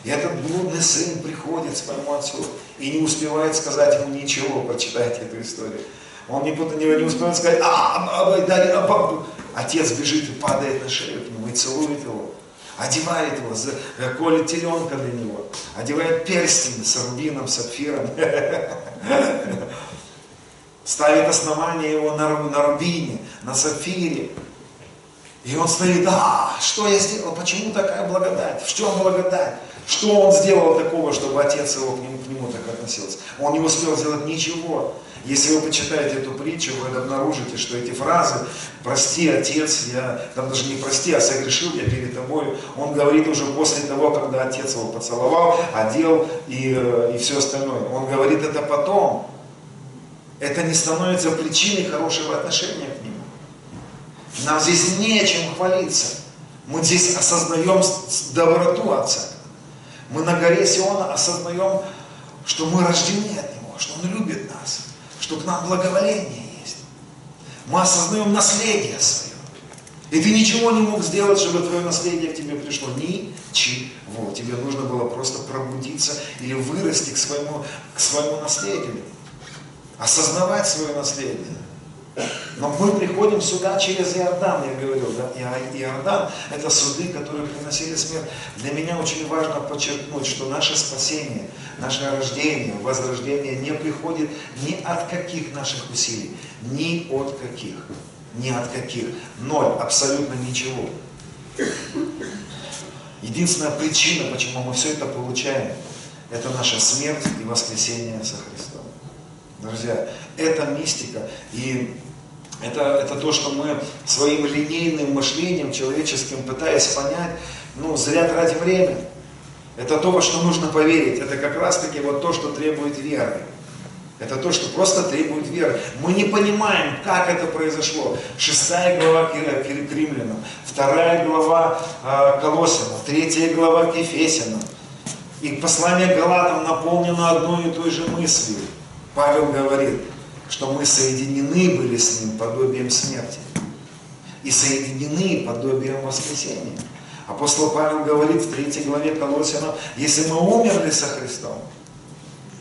И этот блудный сын приходит своему отцу и не успевает сказать ему ничего, прочитайте эту историю. Он не, не, не успевает сказать, а, а, да, а, а, отец бежит и падает на шею к нему и целует его, одевает его, колет теленка для него, одевает перстень с рубином, сапфиром. ставит основание его на, на рубине, на сапфире. И он стоит, а, что я сделал, почему такая благодать, в чем благодать? Что он сделал такого, чтобы отец его к нему, к нему так относился? Он не успел сделать ничего. Если вы почитаете эту притчу, вы обнаружите, что эти фразы «прости, отец, я...» Там даже не «прости», а «согрешил я перед тобой». Он говорит уже после того, когда отец его поцеловал, одел и, э, и все остальное. Он говорит это потом это не становится причиной хорошего отношения к нему. Нам здесь не о чем хвалиться. Мы здесь осознаем доброту Отца. Мы на горе Сиона осознаем, что мы рождены от Него, что Он любит нас, что к нам благоволение есть. Мы осознаем наследие свое. И ты ничего не мог сделать, чтобы твое наследие к тебе пришло. Ничего. Тебе нужно было просто пробудиться или вырасти к своему, к своему наследию осознавать свое наследие. Но мы приходим сюда через Иордан, я говорил, да, Иордан – это суды, которые приносили смерть. Для меня очень важно подчеркнуть, что наше спасение, наше рождение, возрождение не приходит ни от каких наших усилий, ни от каких, ни от каких. Ноль, абсолютно ничего. Единственная причина, почему мы все это получаем, это наша смерть и воскресение со Христом. Друзья, это мистика. И это, это то, что мы своим линейным мышлением человеческим, пытаясь понять, ну, зря тратим время. Это то, во что нужно поверить. Это как раз таки вот то, что требует веры. Это то, что просто требует веры. Мы не понимаем, как это произошло. Шестая глава к римлянам, вторая глава э, третья глава к. И послание Галатам наполнено одной и той же мыслью. Павел говорит, что мы соединены были с Ним подобием смерти. И соединены подобием воскресения. Апостол Павел говорит в третьей главе Колосинам, если мы умерли со Христом,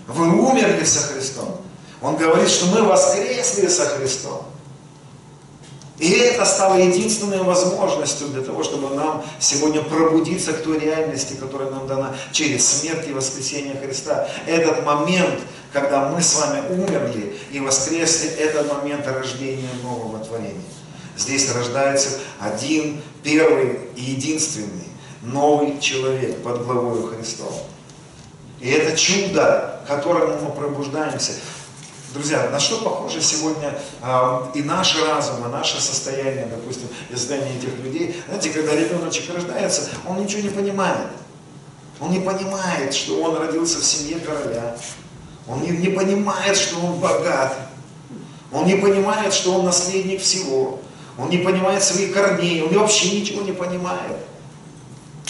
вы умерли со Христом. Он говорит, что мы воскресли со Христом. И это стало единственной возможностью для того, чтобы нам сегодня пробудиться к той реальности, которая нам дана через смерть и воскресение Христа. Этот момент, когда мы с вами умерли и воскресли, это момент рождения нового творения. Здесь рождается один, первый и единственный новый человек под главой Христом. И это чудо, к которому мы пробуждаемся. Друзья, на что похоже сегодня э, и наш разум, и наше состояние, допустим, и состояние этих людей? Знаете, когда ребеночек рождается, он ничего не понимает. Он не понимает, что он родился в семье короля. Он не, не понимает, что он богат. Он не понимает, что он наследник всего. Он не понимает своих корней. Он вообще ничего не понимает.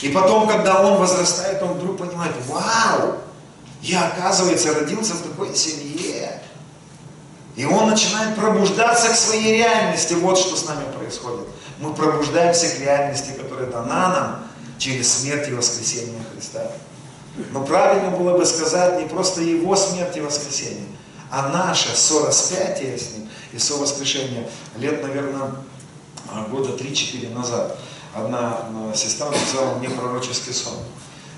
И потом, когда он возрастает, он вдруг понимает, вау, я, оказывается, родился в такой семье. И он начинает пробуждаться к своей реальности. Вот что с нами происходит. Мы пробуждаемся к реальности, которая дана нам через смерть и воскресение Христа. Но правильно было бы сказать не просто его смерть и воскресение, а наше сораспятие с ним и совоскрешение лет, наверное, года 3-4 назад. Одна сестра написала мне пророческий сон.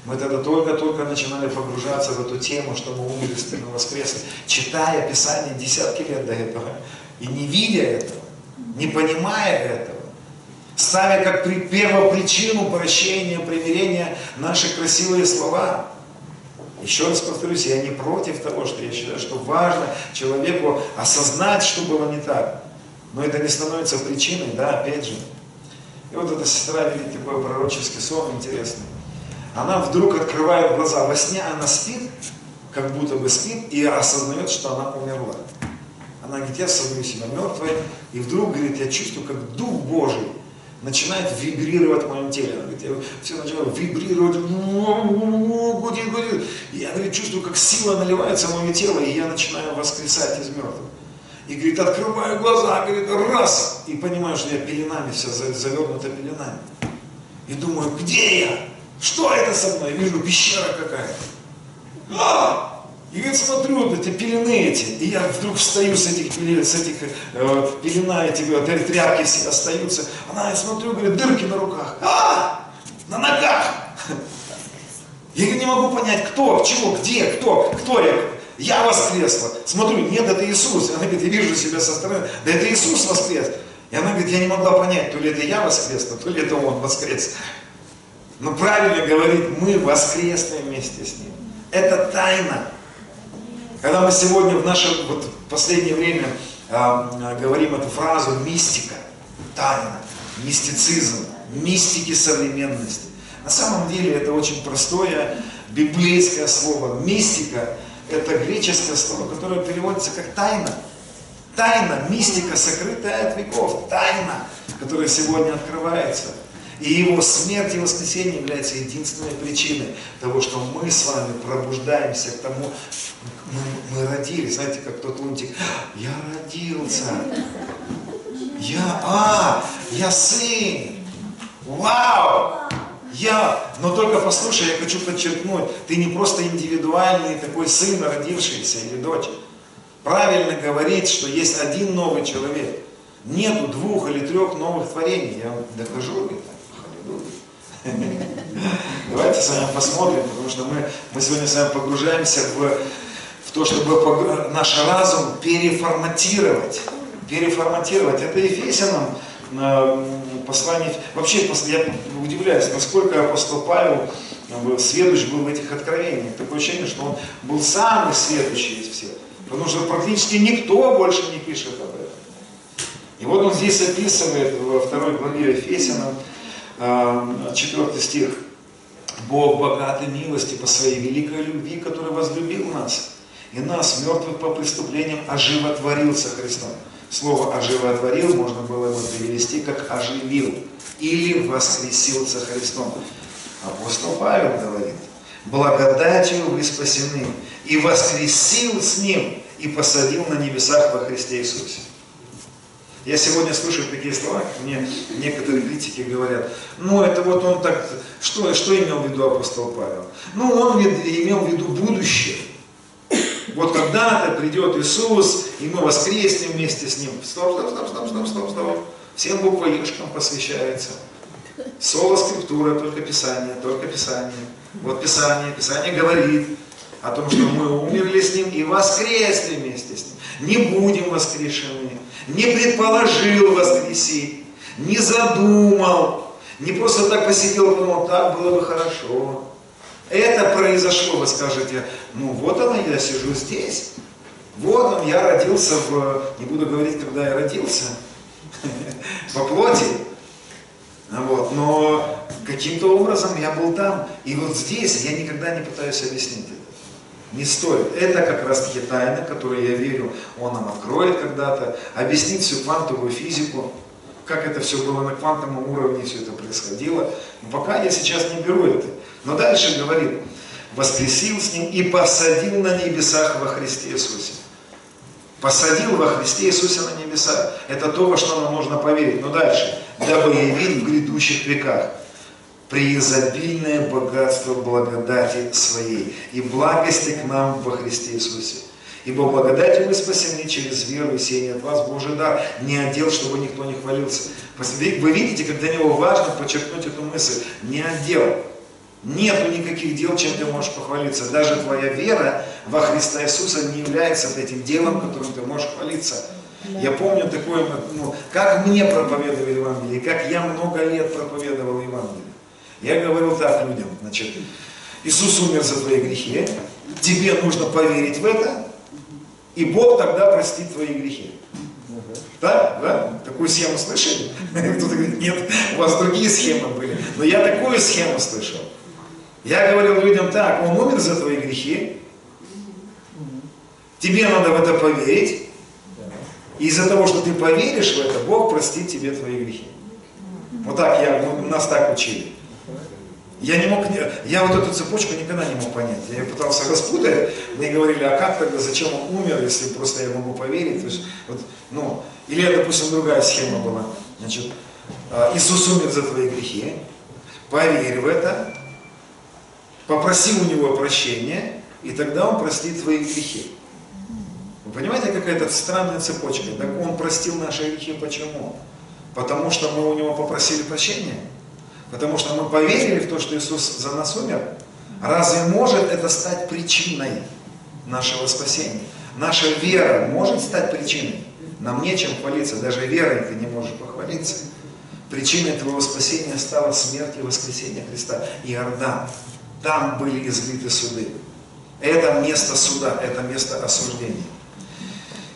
Мы тогда только-только начинали погружаться в эту тему, что мы умерли, мы воскресли, читая Писание десятки лет до этого, и не видя этого, не понимая этого, ставя как первопричину прощения, примирения наши красивые слова. Еще раз повторюсь, я не против того, что я считаю, что важно человеку осознать, что было не так. Но это не становится причиной, да, опять же. И вот эта сестра видит такой пророческий сон интересный она вдруг открывает глаза. Во сне она спит, как будто бы спит, и осознает, что она умерла. Она говорит, я осознаю себя мертвой, и вдруг, говорит, я чувствую, как Дух Божий начинает вибрировать в моем теле. Она говорит, я все начинаю вибрировать, гудит, гудит. Я, говорит, чувствую, как сила наливается в мое тело, и я начинаю воскресать из мертвых. И, говорит, открываю глаза, говорит, раз, и понимаю, что я пеленами вся завернута пеленами. И думаю, где я? Что это со мной? Вижу, пещера какая-то. А! И говорит, смотрю, эти пелены эти. И я вдруг встаю с этих с этих э, пелена, эти э, тряпки все остаются. Она, я смотрю, говорит, дырки на руках. А! На ногах! Я не могу понять, кто, чего, где, кто, кто я. Я воскресла. Смотрю, нет, это Иисус. Она говорит, я вижу себя со стороны. Да это Иисус воскрес. И она говорит, я не могла понять, то ли это я воскресла, то ли это Он воскрес. Но правильно говорить, мы воскресли вместе с Ним. Это тайна. Когда мы сегодня в наше вот, последнее время э, говорим эту фразу мистика, тайна, мистицизм, мистики современности. На самом деле это очень простое библейское слово. Мистика – это греческое слово, которое переводится как тайна. Тайна, мистика, сокрытая от веков, тайна, которая сегодня открывается – и его смерть и воскресение является единственной причиной того, что мы с вами пробуждаемся к тому, мы, мы родились, знаете, как тот лунтик, я родился, я, а, я сын, вау, я, но только послушай, я хочу подчеркнуть, ты не просто индивидуальный такой сын, родившийся или дочь. Правильно говорить, что есть один новый человек. Нету двух или трех новых творений. Я докажу это. Давайте с вами посмотрим, потому что мы, мы сегодня с вами погружаемся в, в то, чтобы наш разум переформатировать. Переформатировать. Это Ефесянам э, послание. Вообще, я удивляюсь, насколько апостол Павел был, сведущ был в этих откровениях. Такое ощущение, что он был самый сведущий из всех. Потому что практически никто больше не пишет об этом. И вот он здесь описывает во второй главе Ефесянам, 4 стих. Бог богатой милости по своей великой любви, который возлюбил нас, и нас, мертвых по преступлениям, оживотворился Христом. Слово «оживотворил» можно было бы перевести как «оживил» или «воскресился Христом». Апостол Павел говорит, благодатью вы спасены, и воскресил с Ним, и посадил на небесах во Христе Иисусе. Я сегодня слушаю такие слова, мне некоторые критики говорят, ну это вот он так, что, что имел в виду апостол Павел? Ну он имел в виду будущее. Вот когда-то придет Иисус, и мы воскреснем вместе с Ним. Стоп, стоп, стоп, стоп, стоп, стоп, стоп. Всем буквоежкам посвящается. Соло скриптура, только Писание, только Писание. Вот Писание, Писание говорит о том, что мы умерли с Ним и воскресли вместе с Ним. Не будем воскрешены, не предположил воскресить, не задумал, не просто так посидел, подумал, так было бы хорошо. Это произошло, вы скажете, ну вот оно, я сижу здесь. Вот он, я родился в, не буду говорить, когда я родился, по плоти. Вот, но каким-то образом я был там. И вот здесь я никогда не пытаюсь объяснить. Не стоит. Это как раз таки тайна, которую я верю, он нам откроет когда-то, объяснит всю квантовую физику, как это все было на квантовом уровне, все это происходило. Но пока я сейчас не беру это. Но дальше говорит, воскресил с ним и посадил на небесах во Христе Иисусе. Посадил во Христе Иисусе на небеса. Это то, во что нам нужно поверить. Но дальше. Дабы явить в грядущих веках преизобильное богатство благодати своей и благости к нам во Христе Иисусе. Ибо благодатью мы спасены через веру и сеяние от вас Божий дар, не отдел, чтобы никто не хвалился. Вы видите, как для него важно подчеркнуть эту мысль. Не отдел. Нету никаких дел, чем ты можешь похвалиться. Даже твоя вера во Христа Иисуса не является этим делом, которым ты можешь хвалиться. Да. Я помню такое, ну, как мне проповедовали Евангелие, как я много лет проповедовал Евангелие. Я говорил так людям, значит, Иисус умер за твои грехи, тебе нужно поверить в это, и Бог тогда простит твои грехи. Да? Да? Такую схему слышали? Кто-то говорит, нет, у вас другие схемы были. Но я такую схему слышал. Я говорил людям так, он умер за твои грехи, тебе надо в это поверить, и из-за того, что ты поверишь в это, Бог простит тебе твои грехи. Вот так я, нас так учили. Я не мог, я вот эту цепочку никогда не мог понять. Я пытался распутать, мне говорили, а как тогда, зачем он умер, если просто я могу поверить? То есть, вот, ну, или, допустим, другая схема была. Значит, а, Иисус умер за твои грехи, поверь в это, попроси у него прощения, и тогда он простит твои грехи. Вы понимаете, какая-то странная цепочка? Так он простил наши грехи почему? Потому что мы у него попросили прощения? Потому что мы поверили в то, что Иисус за нас умер. Разве может это стать причиной нашего спасения? Наша вера может стать причиной? Нам нечем хвалиться, даже верой ты не можешь похвалиться. Причиной твоего спасения стала смерть и воскресение Христа. Иордан. Там были излиты суды. Это место суда, это место осуждения.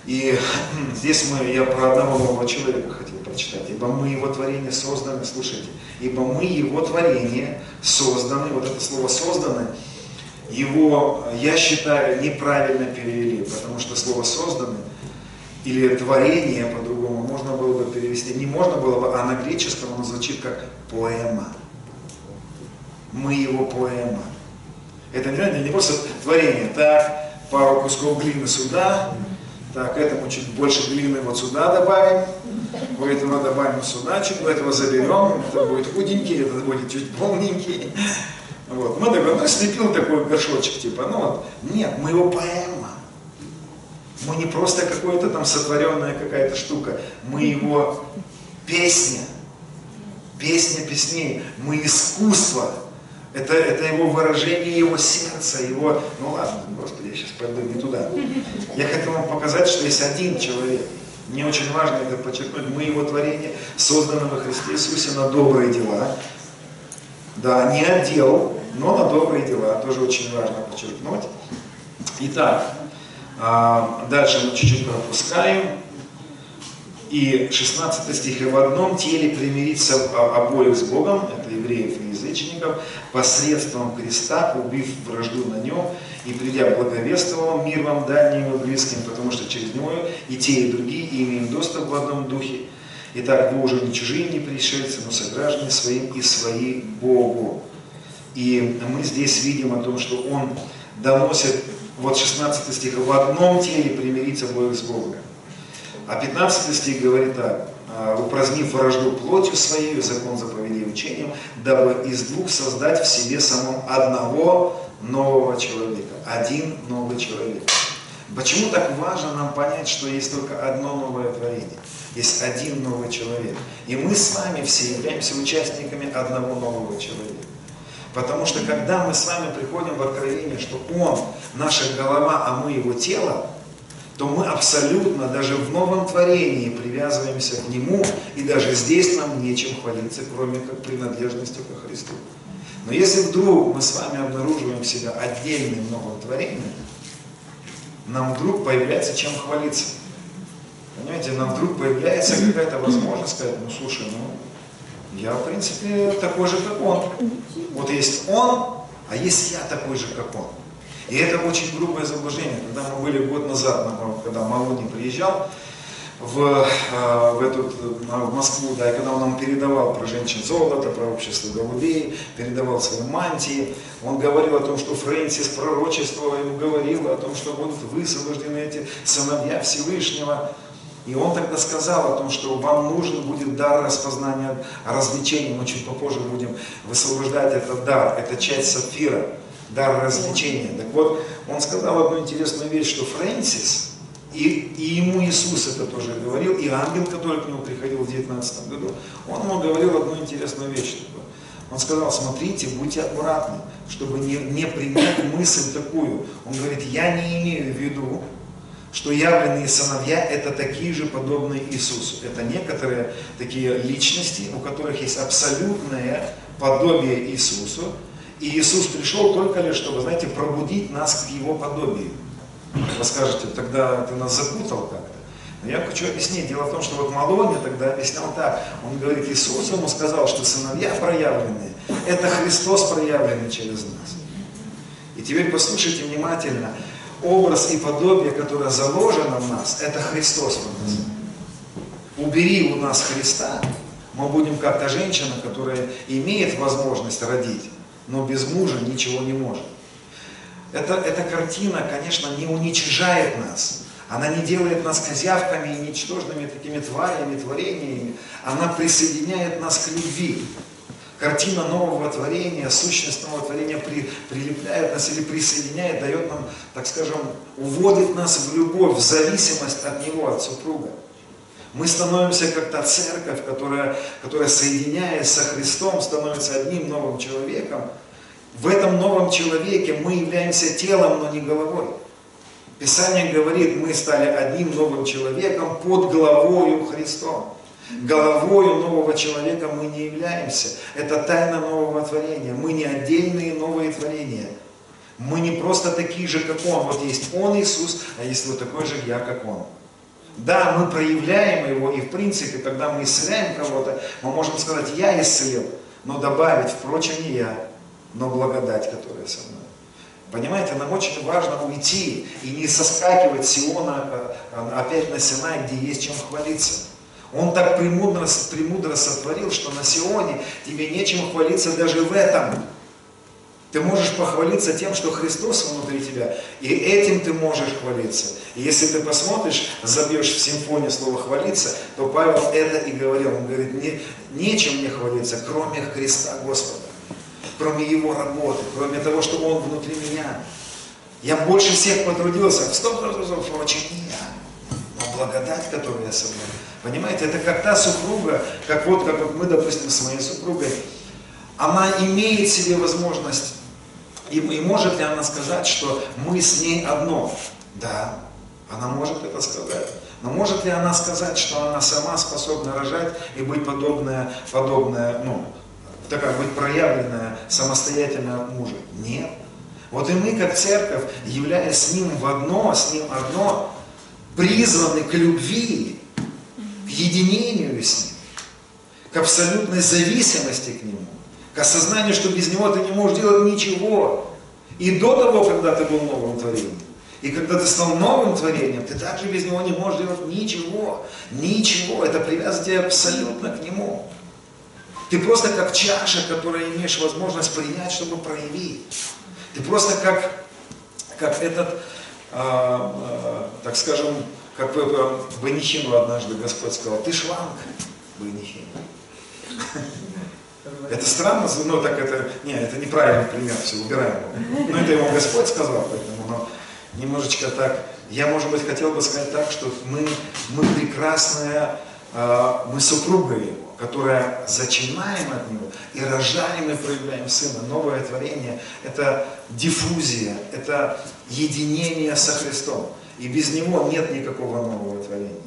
И здесь мы, я про одного нового человека хотел прочитать. Ибо мы его творение созданы, слушайте, ибо мы его творение созданы, вот это слово созданы, его, я считаю, неправильно перевели, потому что слово созданы или творение по-другому можно было бы перевести, не можно было бы, а на греческом оно звучит как поэма. Мы его поэма. Это не, не просто творение, так, пару кусков глины сюда, так, этому чуть больше глины вот сюда добавим, у этого добавим у этого заберем, это будет худенький, это будет чуть полненький. Вот. Мы такой, ну, слепил такой горшочек, типа, ну вот, нет, мы его поэма. Мы не просто какая-то там сотворенная какая-то штука, мы его песня, песня песней, мы искусство, это, это его выражение, его сердца, его... Ну ладно, господи, я сейчас пойду не туда. Я хотел вам показать, что есть один человек. Мне очень важно это подчеркнуть. Мы его творение, созданы во Христе Иисусе на добрые дела. Да, не отдел, но на добрые дела, тоже очень важно подчеркнуть. Итак, а, дальше мы чуть-чуть пропускаем. И 16 стих, «И в одном теле примириться обоих с Богом, это евреев язычников, посредством креста, убив вражду на нем, и придя благовествовал мир вам дальним и близким, потому что через него и те, и другие имеем доступ в одном духе. Итак, вы уже не чужие, не пришельцы, но сограждане своим и свои Богу. И мы здесь видим о том, что он доносит, вот 16 стих, в одном теле примириться обоих с Богом. А 15 стих говорит так, «А, упразднив вражду плотью своей, закон заповедей учением, дабы из двух создать в себе самом одного нового человека. Один новый человек. Почему так важно нам понять, что есть только одно новое творение? Есть один новый человек. И мы с вами все являемся участниками одного нового человека. Потому что когда мы с вами приходим в откровение, что Он наша голова, а мы Его тело, то мы абсолютно даже в новом творении привязываемся к Нему, и даже здесь нам нечем хвалиться, кроме как принадлежностью ко Христу. Но если вдруг мы с вами обнаруживаем себя отдельным новым творением, нам вдруг появляется чем хвалиться. Понимаете, нам вдруг появляется какая-то возможность сказать, ну слушай, ну я в принципе такой же, как он. Вот есть он, а есть я такой же, как он. И это очень грубое заблуждение. Когда мы были год назад, на- когда Малони приезжал в, э, в, эту, в Москву, да, и когда он нам передавал про женщин золота, про общество голубей, передавал свои мантии, он говорил о том, что Фрэнсис пророчествовала, ему говорила о том, что будут высвобождены эти сыновья Всевышнего. И он тогда сказал о том, что вам нужен будет дар распознания развлечений. Мы чуть попозже будем высвобождать этот дар. Это часть сапфира, дар развлечения. Так вот, он сказал одну интересную вещь, что Фрэнсис, и, и ему Иисус это тоже говорил, и ангел, который к нему приходил в 19 году, он ему говорил одну интересную вещь. Он сказал, смотрите, будьте аккуратны, чтобы не, не принять мысль такую. Он говорит, я не имею в виду, что явленные сыновья это такие же подобные Иисусу. Это некоторые такие личности, у которых есть абсолютное подобие Иисусу. И Иисус пришел только лишь, чтобы, знаете, пробудить нас к Его подобию. Вы скажете, тогда ты нас запутал как-то. Но я хочу объяснить. Дело в том, что вот Малоня тогда объяснял так. Он говорит, Иисус ему сказал, что сыновья проявленные, это Христос проявленный через нас. И теперь послушайте внимательно. Образ и подобие, которое заложено в нас, это Христос в нас. Убери у нас Христа, мы будем как та женщина, которая имеет возможность родить, но без мужа ничего не может. Эта, эта картина, конечно, не уничижает нас. Она не делает нас козявками и ничтожными такими тварями, творениями. Она присоединяет нас к любви. Картина нового творения, сущность нового творения при, прилепляет нас или присоединяет, дает нам, так скажем, уводит нас в любовь, в зависимость от Него, от супруга. Мы становимся как та церковь, которая, которая соединяясь со Христом, становится одним новым человеком. В этом новом человеке мы являемся телом, но не головой. Писание говорит, мы стали одним новым человеком под главою Христом. Головою нового человека мы не являемся. Это тайна нового творения. Мы не отдельные новые творения. Мы не просто такие же, как Он. Вот есть Он, Иисус, а есть вот такой же я, как Он. Да, мы проявляем Его, и в принципе, когда мы исцеляем кого-то, мы можем сказать, я исцелил, но добавить, впрочем, не я, но благодать, которая со мной. Понимаете, нам очень важно уйти и не соскакивать с Сиона а, опять на Синай, где есть чем хвалиться. Он так премудро, премудро сотворил, что на Сионе тебе нечем хвалиться даже в этом. Ты можешь похвалиться тем, что Христос внутри тебя, и этим ты можешь хвалиться. И если ты посмотришь, забьешь в симфонии слово «хвалиться», то Павел это и говорил. Он говорит, не, нечем мне хвалиться, кроме Христа Господа, кроме Его работы, кроме того, что Он внутри меня. Я больше всех потрудился, стоп, стоп, стоп, стоп, не я, но благодать, которая со мной. Понимаете, это как та супруга, как вот, как вот мы, допустим, с моей супругой, она имеет в себе возможность, и, и может ли она сказать, что мы с ней одно? Да, она может это сказать. Но может ли она сказать, что она сама способна рожать и быть подобная, подобная ну, такая быть проявленная самостоятельно от мужа. Нет. Вот и мы, как церковь, являясь с ним в одно, с ним одно, призваны к любви, к единению с ним, к абсолютной зависимости к нему, к осознанию, что без него ты не можешь делать ничего. И до того, когда ты был новым творением, и когда ты стал новым творением, ты также без него не можешь делать ничего. Ничего. Это привязывает тебя абсолютно к нему. Ты просто как чаша, которую имеешь возможность принять, чтобы проявить. Ты просто как, как этот, а, а, так скажем, как э, Банихину однажды Господь сказал, ты шланг, Банихин. Это странно, но так это, не, это неправильный пример, все, убираем его. Но это ему Господь сказал, поэтому, но немножечко так, я, может быть, хотел бы сказать так, что мы, мы прекрасная, э, мы супруга его, которая зачинаем от него и рожаем и проявляем сына. Новое творение – это диффузия, это единение со Христом. И без него нет никакого нового творения.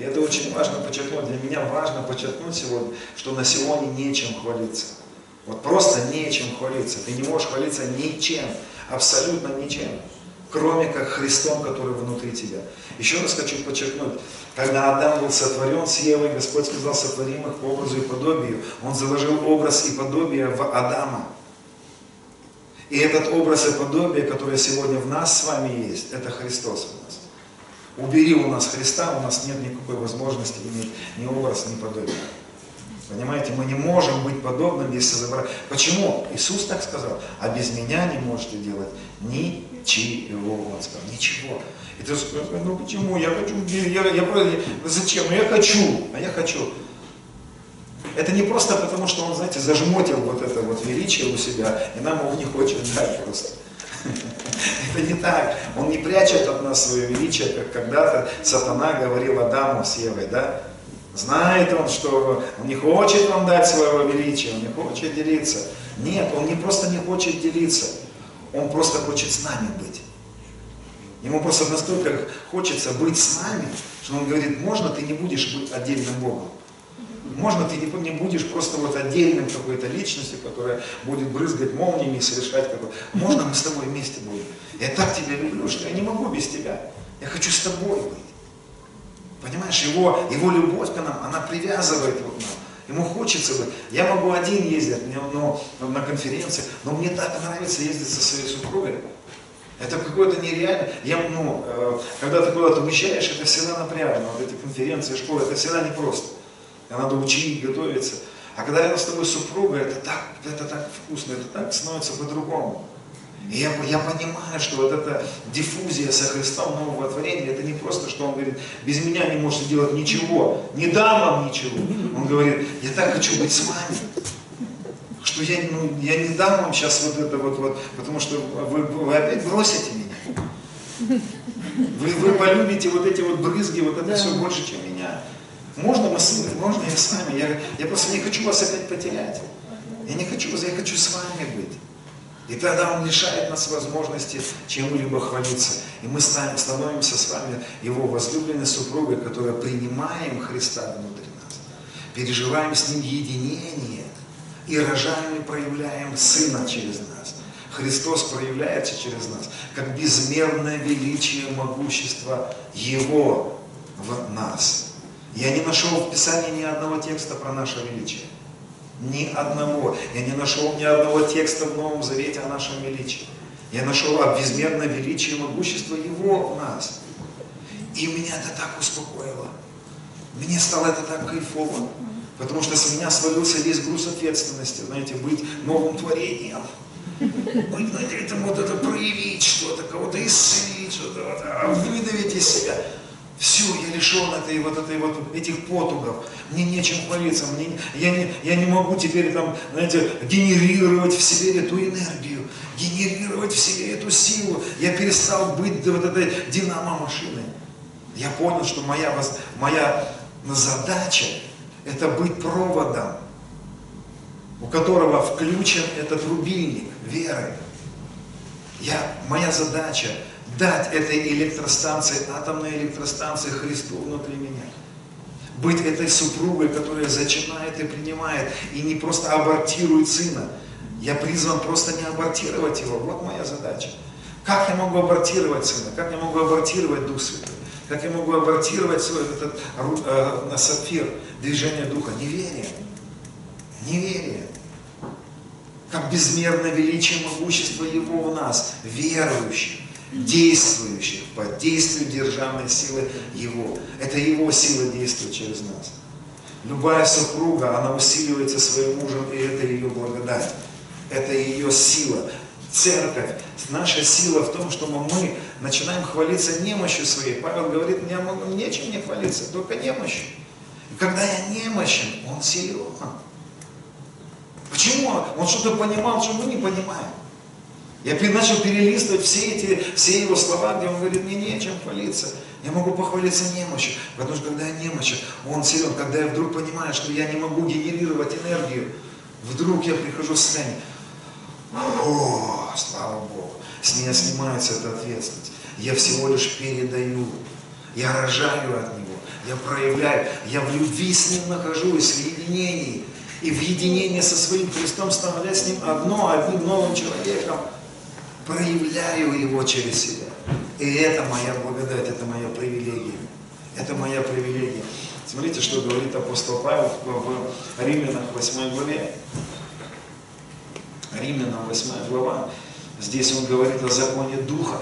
И это очень важно подчеркнуть. Для меня важно подчеркнуть сегодня, что на сегодня нечем хвалиться. Вот просто нечем хвалиться. Ты не можешь хвалиться ничем, абсолютно ничем, кроме как Христом, который внутри тебя. Еще раз хочу подчеркнуть, когда Адам был сотворен с Евой, Господь сказал, сотворим их по образу и подобию. Он заложил образ и подобие в Адама. И этот образ и подобие, которое сегодня в нас с вами есть, это Христос у нас. Убери у нас Христа, у нас нет никакой возможности иметь ни образ, ни подобие. Понимаете, мы не можем быть подобным, если забрать. Почему? Иисус так сказал, а без меня не можете делать ничего. Он сказал, ничего. И ты скажешь, ну почему? Я хочу, я, я, я, зачем? Ну я хочу, а я хочу. Это не просто потому, что он, знаете, зажмотил вот это вот величие у себя, и нам его не хочет дать просто. Это не так. Он не прячет от нас свое величие, как когда-то сатана говорил Адаму с Евой, да? Знает он, что он не хочет вам дать своего величия, он не хочет делиться. Нет, он не просто не хочет делиться, он просто хочет с нами быть. Ему просто настолько хочется быть с нами, что он говорит, можно ты не будешь быть отдельным Богом. Можно ты не будешь просто вот отдельным какой-то личностью, которая будет брызгать молниями и совершать какой-то. Можно мы с тобой вместе будем. Я так тебя люблю, что я не могу без тебя. Я хочу с тобой быть. Понимаешь, его, его любовь к нам, она привязывает вот нам. Ему хочется быть. Я могу один ездить но, но, на конференции, но мне так нравится ездить со своей супругой. Это какое-то нереально. Я, ну, э, когда ты куда-то уезжаешь, это всегда напряжно. Вот эти конференции, школы, это всегда непросто. Надо учить, готовиться. А когда рядом с тобой супруга, это так, это так вкусно, это так становится по-другому. И я, я понимаю, что вот эта диффузия со Христом нового творения, это не просто, что Он говорит, без меня не можете делать ничего, не дам вам ничего. Он говорит, я так хочу быть с вами, что я, ну, я не дам вам сейчас вот это вот, вот потому что вы, вы опять бросите меня. Вы, вы полюбите вот эти вот брызги, вот это да. все больше, чем меня. Можно с можно я с вами. Я, я просто не хочу вас опять потерять. Я не хочу вас, я хочу с вами быть. И тогда Он лишает нас возможности чем-либо хвалиться. И мы становимся с вами Его возлюбленной супругой, которая принимаем Христа внутри нас, переживаем с Ним единение и рожаем и проявляем Сына через нас. Христос проявляется через нас, как безмерное величие, могущество Его в нас. Я не нашел в Писании ни одного текста про наше величие. Ни одного. Я не нашел ни одного текста в Новом Завете о нашем величии. Я нашел о величии и могуществе Его в нас. И меня это так успокоило. Мне стало это так кайфово. Потому что с меня свалился весь груз ответственности, знаете, быть новым творением. Быть, знаете, это вот это проявить что-то, кого-то исцелить, что-то а выдавить из себя. Все, я лишен этой, вот этой вот, этих потугов. Мне нечем хвалиться. Мне, я, не, я не могу теперь там, знаете, генерировать в себе эту энергию, генерировать в себе эту силу. Я перестал быть вот этой динамо-машиной. Я понял, что моя, моя задача это быть проводом, у которого включен этот рубильник веры. Я, моя задача дать этой электростанции, атомной электростанции Христу внутри меня. Быть этой супругой, которая зачинает и принимает, и не просто абортирует сына. Я призван просто не абортировать его. Вот моя задача. Как я могу абортировать сына? Как я могу абортировать Дух Святой? Как я могу абортировать свой этот э, сапфир, движение Духа? Неверие. Неверие. Как безмерное величие могущество Его в нас, верующих, действующих под действием державной силы Его. Это Его сила действует через нас. Любая супруга, она усиливается своим мужем, и это ее благодать. Это ее сила. Церковь, наша сила в том, что мы начинаем хвалиться немощью своей. Павел говорит, мне нечем не хвалиться, только немощью. И когда я немощен, он силен. Почему? Он что-то понимал, что мы не понимаем. Я начал перелистывать все эти, все его слова, где он говорит, мне нечем хвалиться. Я могу похвалиться немощью, потому что когда я немощен, он силен. Когда я вдруг понимаю, что я не могу генерировать энергию, вдруг я прихожу в состояние, о, слава Богу, с меня снимается эта ответственность. Я всего лишь передаю, я рожаю от Него, я проявляю, я в любви с Ним нахожусь, в единении. И в единении со своим Христом, становясь с Ним одно, одним новым человеком, проявляю Его через себя. И это моя благодать, это моя привилегия. Это моя привилегия. Смотрите, что говорит апостол Павел в Римлянах 8 главе. Римлянам 8 глава. Здесь он говорит о законе Духа.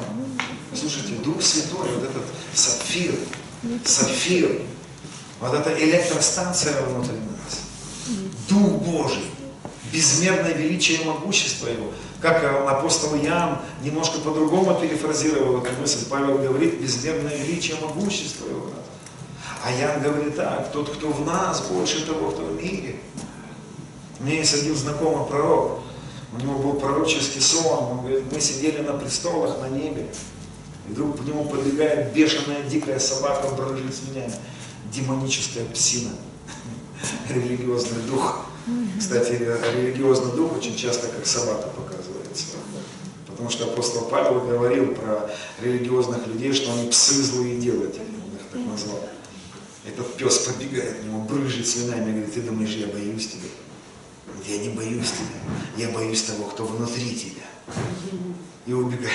Слушайте, Дух Святой, вот этот сапфир, сапфир, вот эта электростанция внутри нас, Дух Божий, безмерное величие и могущество Его. Как апостол Иоанн немножко по-другому перефразировал эту мысль, Павел говорит, безмерное величие и могущество Его. А Иоанн говорит так, тот, кто в нас, больше того, кто в мире. У меня есть один знакомый пророк, у него был пророческий сон, он говорит, мы сидели на престолах на небе, и вдруг к нему подбегает бешеная дикая собака, брыжет слюнями, демоническая псина, религиозный дух. Кстати, религиозный дух очень часто как собака показывается. Потому что апостол Павел говорил про религиозных людей, что они псы злые делатели, он их так назвал. Этот пес подбегает к нему, брыжет слюнями и говорит, ты думаешь, я боюсь тебя? Я не боюсь тебя, я боюсь того, кто внутри тебя. И убегает.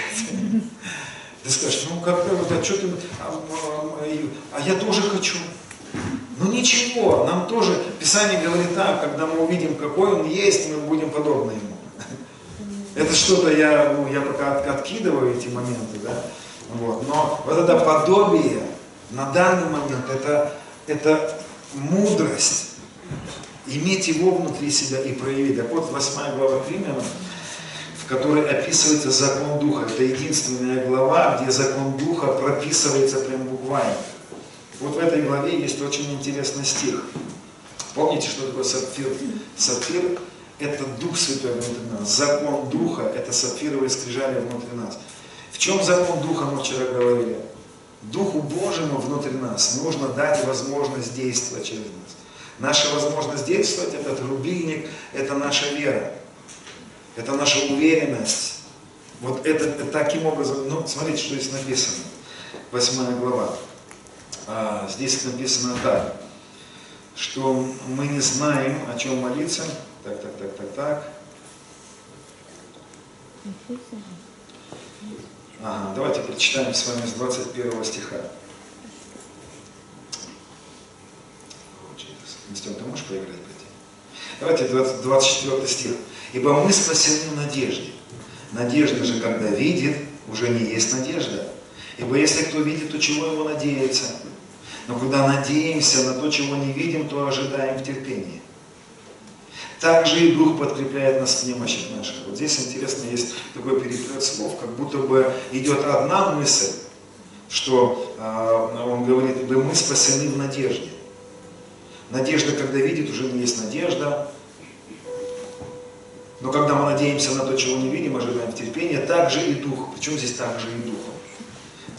Ты скажешь, ну как вот, а что ты, а, а, а я тоже хочу. Ну ничего, нам тоже, Писание говорит так, когда мы увидим, какой он есть, мы будем подобны ему. Это что-то я, ну, я пока от- откидываю эти моменты, да. Вот. Но вот это подобие на данный момент, это, это мудрость, иметь его внутри себя и проявить. Так вот, 8 глава Римлянам, в которой описывается закон Духа. Это единственная глава, где закон Духа прописывается прям буквально. Вот в этой главе есть очень интересный стих. Помните, что такое сапфир? Сапфир – это Дух Святой внутри нас. Закон Духа – это сапфировые скрижали внутри нас. В чем закон Духа мы вчера говорили? Духу Божьему внутри нас нужно дать возможность действовать через нас. Наша возможность действовать – этот рубильник, это наша вера, это наша уверенность. Вот это, это таким образом, ну, смотрите, что здесь написано. Восьмая глава. А, здесь написано так, что мы не знаем, о чем молиться. Так, так, так, так, так. Ага, давайте прочитаем с вами с 21 стиха. Настен, ты можешь поиграть, братья? Давайте 20 24 стих. «Ибо мы спасены в надежде. Надежда же, когда видит, уже не есть надежда. Ибо если кто видит, то чего ему надеяться? Но когда надеемся на то, чего не видим, то ожидаем в терпении. Также и Дух подкрепляет нас в немощах наших. Вот здесь интересно, есть такой переплет слов, как будто бы идет одна мысль, что э, он говорит, ибо мы спасены в надежде. Надежда, когда видит, уже не есть надежда. Но когда мы надеемся на то, чего не видим, ожидаем в терпении, также и Дух. Причем здесь также и Дух?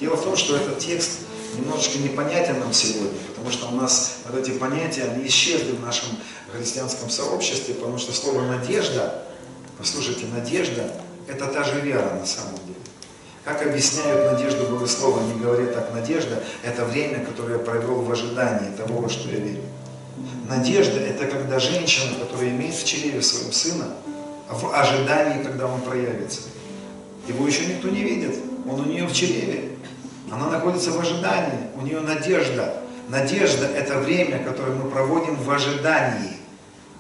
Дело в том, что этот текст немножечко непонятен нам сегодня, потому что у нас вот эти понятия, они исчезли в нашем христианском сообществе, потому что слово «надежда», послушайте, надежда – это та же вера на самом деле. Как объясняют надежду Богослова? Они говорят так, надежда – это время, которое я провел в ожидании того, во что я верю. Надежда – это когда женщина, которая имеет в чреве своего сына, в ожидании, когда он проявится. Его еще никто не видит, он у нее в чреве. Она находится в ожидании, у нее надежда. Надежда – это время, которое мы проводим в ожидании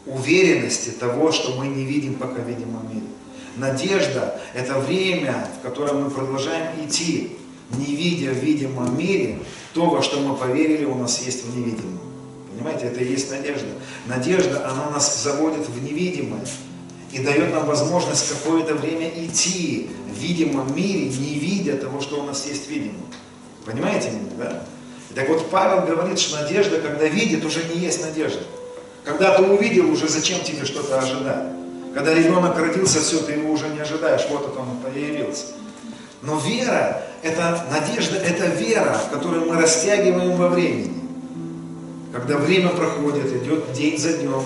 уверенности того, что мы не видим, пока видим в мире. Надежда – это время, в котором мы продолжаем идти, не видя в видимом мире то, во что мы поверили, у нас есть в невидимом. Понимаете, это и есть надежда. Надежда, она нас заводит в невидимое и дает нам возможность какое-то время идти в видимом мире, не видя того, что у нас есть в видимом. Понимаете меня, да? Так вот, Павел говорит, что надежда, когда видит, уже не есть надежда. Когда ты увидел, уже зачем тебе что-то ожидать? Когда ребенок родился, все, ты его уже не ожидаешь, вот он появился. Но вера, это надежда, это вера, которую мы растягиваем во времени. Когда время проходит, идет день за днем,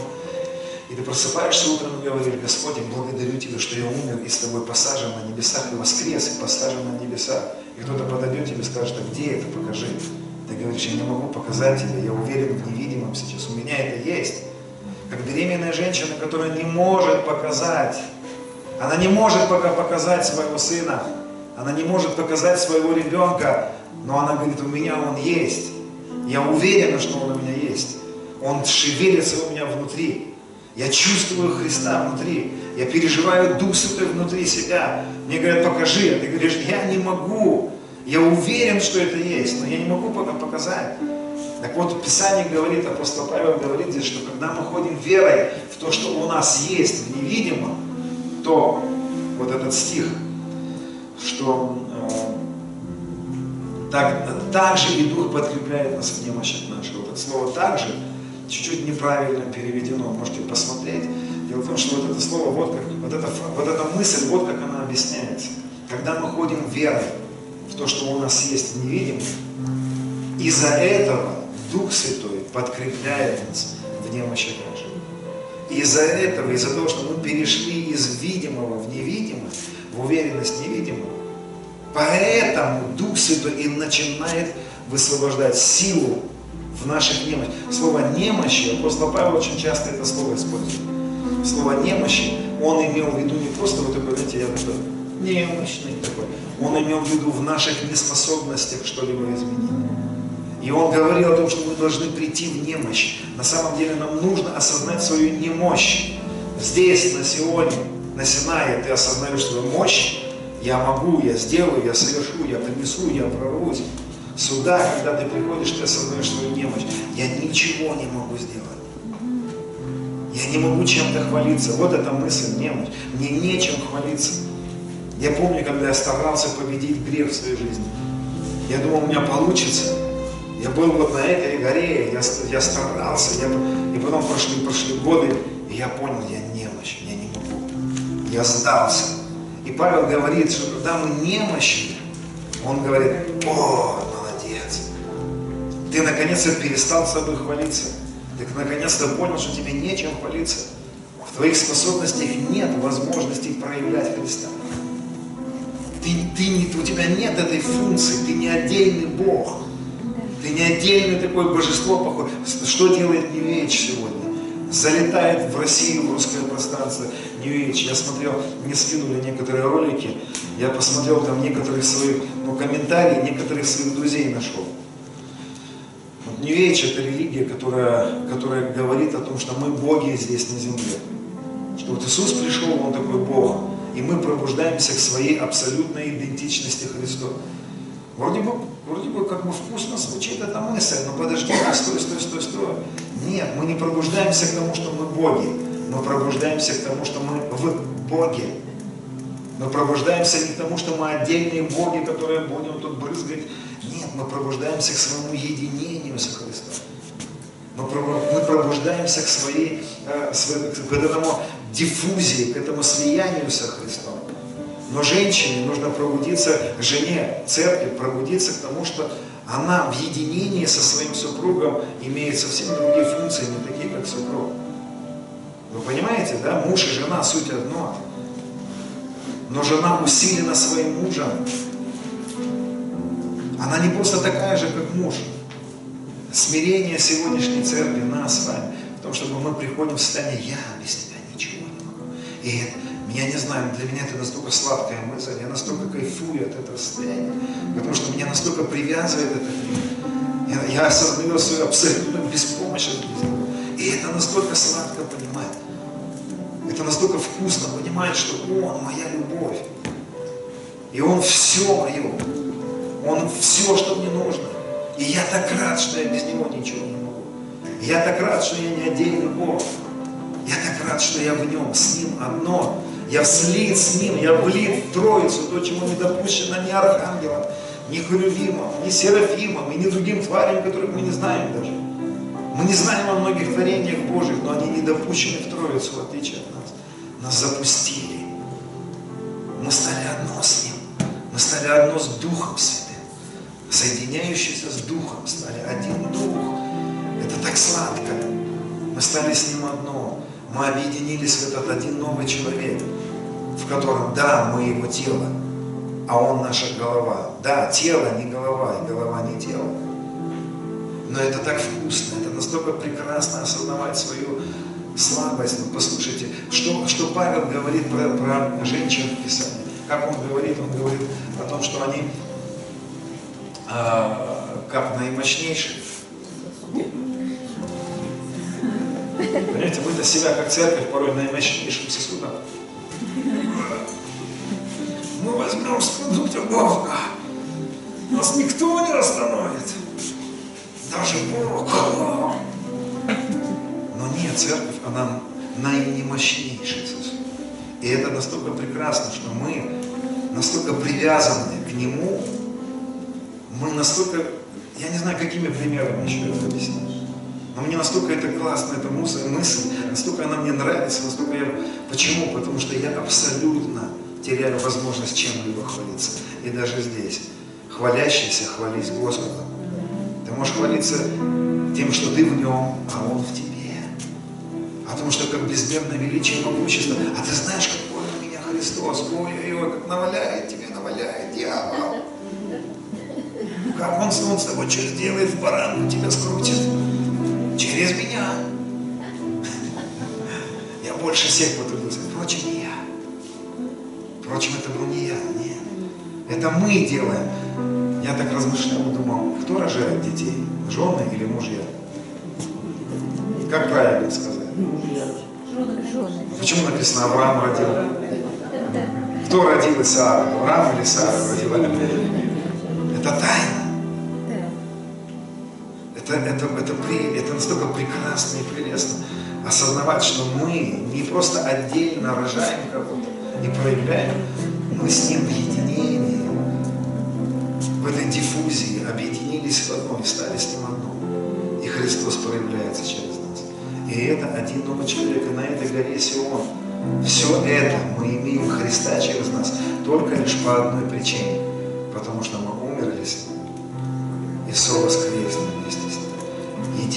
и ты просыпаешься утром и говоришь, Господь, я благодарю Тебя, что я умер и с Тобой посажен на небесах, и воскрес, и посажен на небесах. И кто-то подойдет тебе и скажет, а где это, покажи. Ты говоришь, я не могу показать тебе, я уверен в невидимом сейчас, у меня это есть. Как беременная женщина, которая не может показать, она не может пока показать своего сына, она не может показать своего ребенка, но она говорит, у меня он есть. Я уверена, что он у меня есть. Он шевелится у меня внутри. Я чувствую Христа внутри. Я переживаю Дух Святой внутри себя. Мне говорят, покажи. А ты говоришь, я не могу. Я уверен, что это есть, но я не могу пока показать. Так вот, Писание говорит, апостол Павел говорит здесь, что когда мы ходим верой в то, что у нас есть в невидимом, то вот этот стих, что э, так, так же и Дух подкрепляет нас в немощах наших. Вот это слово «так же» чуть-чуть неправильно переведено, можете посмотреть. Дело в том, что вот это слово, вот, как, вот, эта, вот эта мысль, вот как она объясняется. Когда мы ходим верой в то, что у нас есть в невидимом, из-за этого Дух Святой подкрепляет нас в немощи наших. Из-за этого, из-за того, что мы перешли из видимого в невидимое, в уверенность невидимого, поэтому Дух Святой и начинает высвобождать силу в наших немощах. Слово немощи, апостол Павел очень часто это слово использует. Слово немощи, он имел в виду не просто вот такой, знаете, я такой немощный такой. Он имел в виду в наших неспособностях что-либо изменить. И он говорил о том, что мы должны прийти в немощь. На самом деле нам нужно осознать свою немощь. Здесь, на сегодня, на Синае ты осознаешь свою мощь. Я могу, я сделаю, я совершу, я принесу, я прорвусь. Сюда, когда ты приходишь, ты осознаешь свою немощь. Я ничего не могу сделать. Я не могу чем-то хвалиться. Вот эта мысль, немощь. Мне нечем хвалиться. Я помню, когда я старался победить грех в своей жизни. Я думал, у меня получится. Я был вот на этой горе, я, я старался, я, и потом прошли, прошли годы, и я понял, я немощь, я не могу. Я сдался. И Павел говорит, что когда мы немощны, он говорит, о, молодец, ты наконец-то перестал собой хвалиться. Ты наконец-то понял, что тебе нечем хвалиться. В твоих способностях нет возможности проявлять Христа. Ты, ты, у тебя нет этой функции, ты не отдельный Бог. Ты не отдельное такое божество похоже. Что делает Нью сегодня? Залетает в Россию, в русское пространство Нью Я смотрел, мне скинули некоторые ролики, я посмотрел там некоторых своих, ну, комментарии, некоторых своих друзей нашел. Вот New это религия, которая, которая говорит о том, что мы боги здесь на земле. Что вот Иисус пришел, Он такой Бог, и мы пробуждаемся к своей абсолютной идентичности Христу. Вроде бы, вроде бы как бы вкусно звучит эта мысль, но подожди, стой, стой, стой, стой. Нет, мы не пробуждаемся к тому, что мы боги. Мы пробуждаемся к тому, что мы в Боге. Мы пробуждаемся не к тому, что мы отдельные боги, которые будем тут брызгать. Нет, мы пробуждаемся к своему единению со Христом. Мы пробуждаемся к своей, э, к этому диффузии, к этому слиянию со Христом. Но женщине нужно пробудиться, жене церкви, пробудиться к тому, что она в единении со своим супругом имеет совсем другие функции, не такие, как супруг. Вы понимаете, да? Муж и жена суть одно. Но жена усилена своим мужем. Она не просто такая же, как муж. Смирение сегодняшней церкви нас с вами, в том, чтобы мы приходим в состояние, я без тебя. И это, меня не знаю, для меня это настолько сладкая мысль, я настолько кайфую от этого состояния, потому что меня настолько привязывает этот мир. Я, я осознаю свою абсолютную беспомощность. И это настолько сладко понимать. Это настолько вкусно понимать, что Он моя любовь. И Он все мое. Он все, что мне нужно. И я так рад, что я без Него ничего не могу. Я так рад, что я не отдельный Бог. Я так рад, что я в Нем, с Ним одно. Я слит с Ним, я влит в Троицу, то, чему не допущено ни архангелом, ни херувимом, ни серафимом, и ни другим тварям, которых мы не знаем даже. Мы не знаем о многих творениях Божьих, но они не допущены в Троицу, в отличие от нас. Нас запустили. Мы стали одно с Ним. Мы стали одно с Духом Святым. Соединяющиеся с Духом стали один Дух. Это так сладко. Мы стали с Ним одно. Мы объединились в этот один новый человек, в котором, да, мы Его тело, а Он наша голова. Да, тело не голова, и голова не тело. Но это так вкусно, это настолько прекрасно осознавать свою слабость. Ну, послушайте, что, что Павел говорит про, про женщин в Писании. Как он говорит? Он говорит о том, что они а, как наимощнейшие. Понимаете, мы-то себя как церковь порой наимощнейшим сосудом. Мы возьмем сподобие Бога. Нас никто не остановит. Даже Бог. Но нет, церковь, она наимощнейший сосуд. И это настолько прекрасно, что мы настолько привязаны к Нему, мы настолько, я не знаю, какими примерами еще это объяснить. Но мне настолько это классно, эта мысль, мысль, настолько она мне нравится, настолько я... Почему? Потому что я абсолютно теряю возможность чем-либо хвалиться. И даже здесь. Хвалящийся, хвались Господом. Ты можешь хвалиться тем, что ты в нем, а он в тебе. О том, что как безмерное величие и могущество. А ты знаешь, какой у меня Христос. Ой-ой-ой, как наваляет тебе, наваляет дьявол. Как он, он с тобой что сделает, в баранку тебя скрутит. Через меня. Я больше всех потрудился. Впрочем, не я. Впрочем, это был не я, нет. Это мы делаем. Я так размышлял думал, кто рожает детей? Жены или мужья? Как правильно сказать? Почему написано Авраам родил? Кто родил Исаака? Авраам или Сара родила? Это тайна. Это, это, это, это настолько прекрасно и прелестно осознавать, что мы не просто отдельно рожаем кого-то и проявляем, мы с ним в единении, в этой диффузии объединились в одно и стали с ним одно. И Христос проявляется через нас. И это один новый человек, и на этой горе Сион. Все это мы имеем Христа через нас только лишь по одной причине. Потому что мы умерли с Ним и.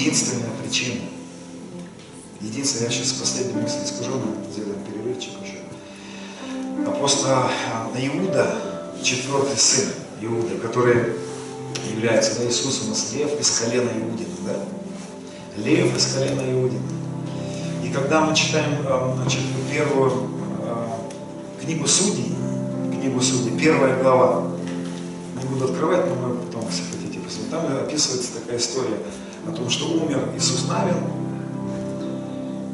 Единственная причина. Единственная, я сейчас последнюю мысль скажу, но сделаем перерывчик уже. Апостол а, Иуда, четвертый сын Иуда, который является да, Иисус у нас лев из колена Иудина, да? Лев из колена Иудина. И когда мы читаем а, значит, первую а, книгу Судей, книгу Судей, первая глава, не буду открывать, но мы потом, если хотите, посмотрим. Там описывается такая история о том, что умер Иисус Навин,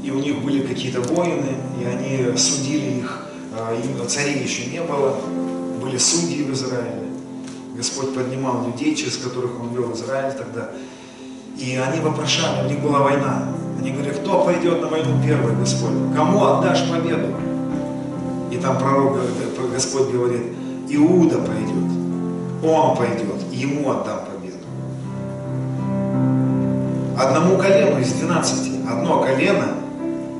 и у них были какие-то воины, и они судили их, а, царей еще не было, были судьи в Израиле. Господь поднимал людей, через которых Он вел Израиль тогда. И они вопрошали, у них была война. Они говорили, кто пойдет на войну первый, Господь? Кому отдашь победу? И там пророк, э, Господь говорит, Иуда пойдет. Он пойдет, ему отдам. Одному колену из 12, одно колено,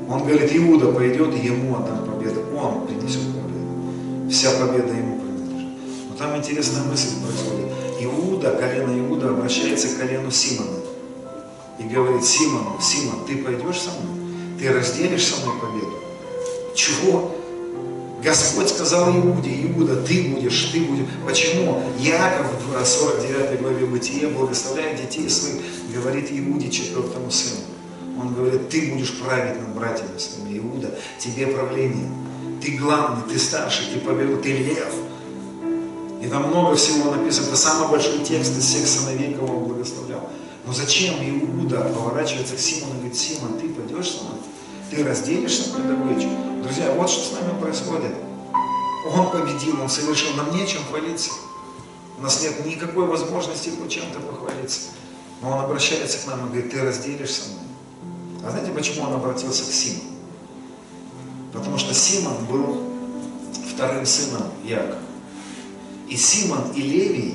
он говорит, Иуда пойдет, ему отдам победу. Он принесет победу. Вся победа ему принадлежит. Но там интересная мысль происходит. Иуда, колено Иуда обращается к колену Симона. И говорит, Симону, Симон, ты пойдешь со мной? Ты разделишь со мной победу? Чего? Господь сказал Иуде, Иуда, ты будешь, ты будешь. Почему? Яков в 49 главе Бытия, благословляя детей своих, говорит Иуде, четвертому сыну. Он говорит, ты будешь править над братьями своими, Иуда, тебе правление. Ты главный, ты старший, ты победу, ты лев. И там много всего написано. Это самый большой текст из всех сыновей, кого он благословлял. Но зачем Иуда поворачивается к Симону и говорит, Симон, ты пойдешь со мной? Ты разделишь со мной добычу? Друзья, вот что с нами происходит. Он победил, он совершил, нам нечем хвалиться. У нас нет никакой возможности хоть чем-то похвалиться. Но он обращается к нам и говорит, ты разделишь со мной. А знаете, почему он обратился к Симону? Потому что Симон был вторым сыном Якова. И Симон и Левий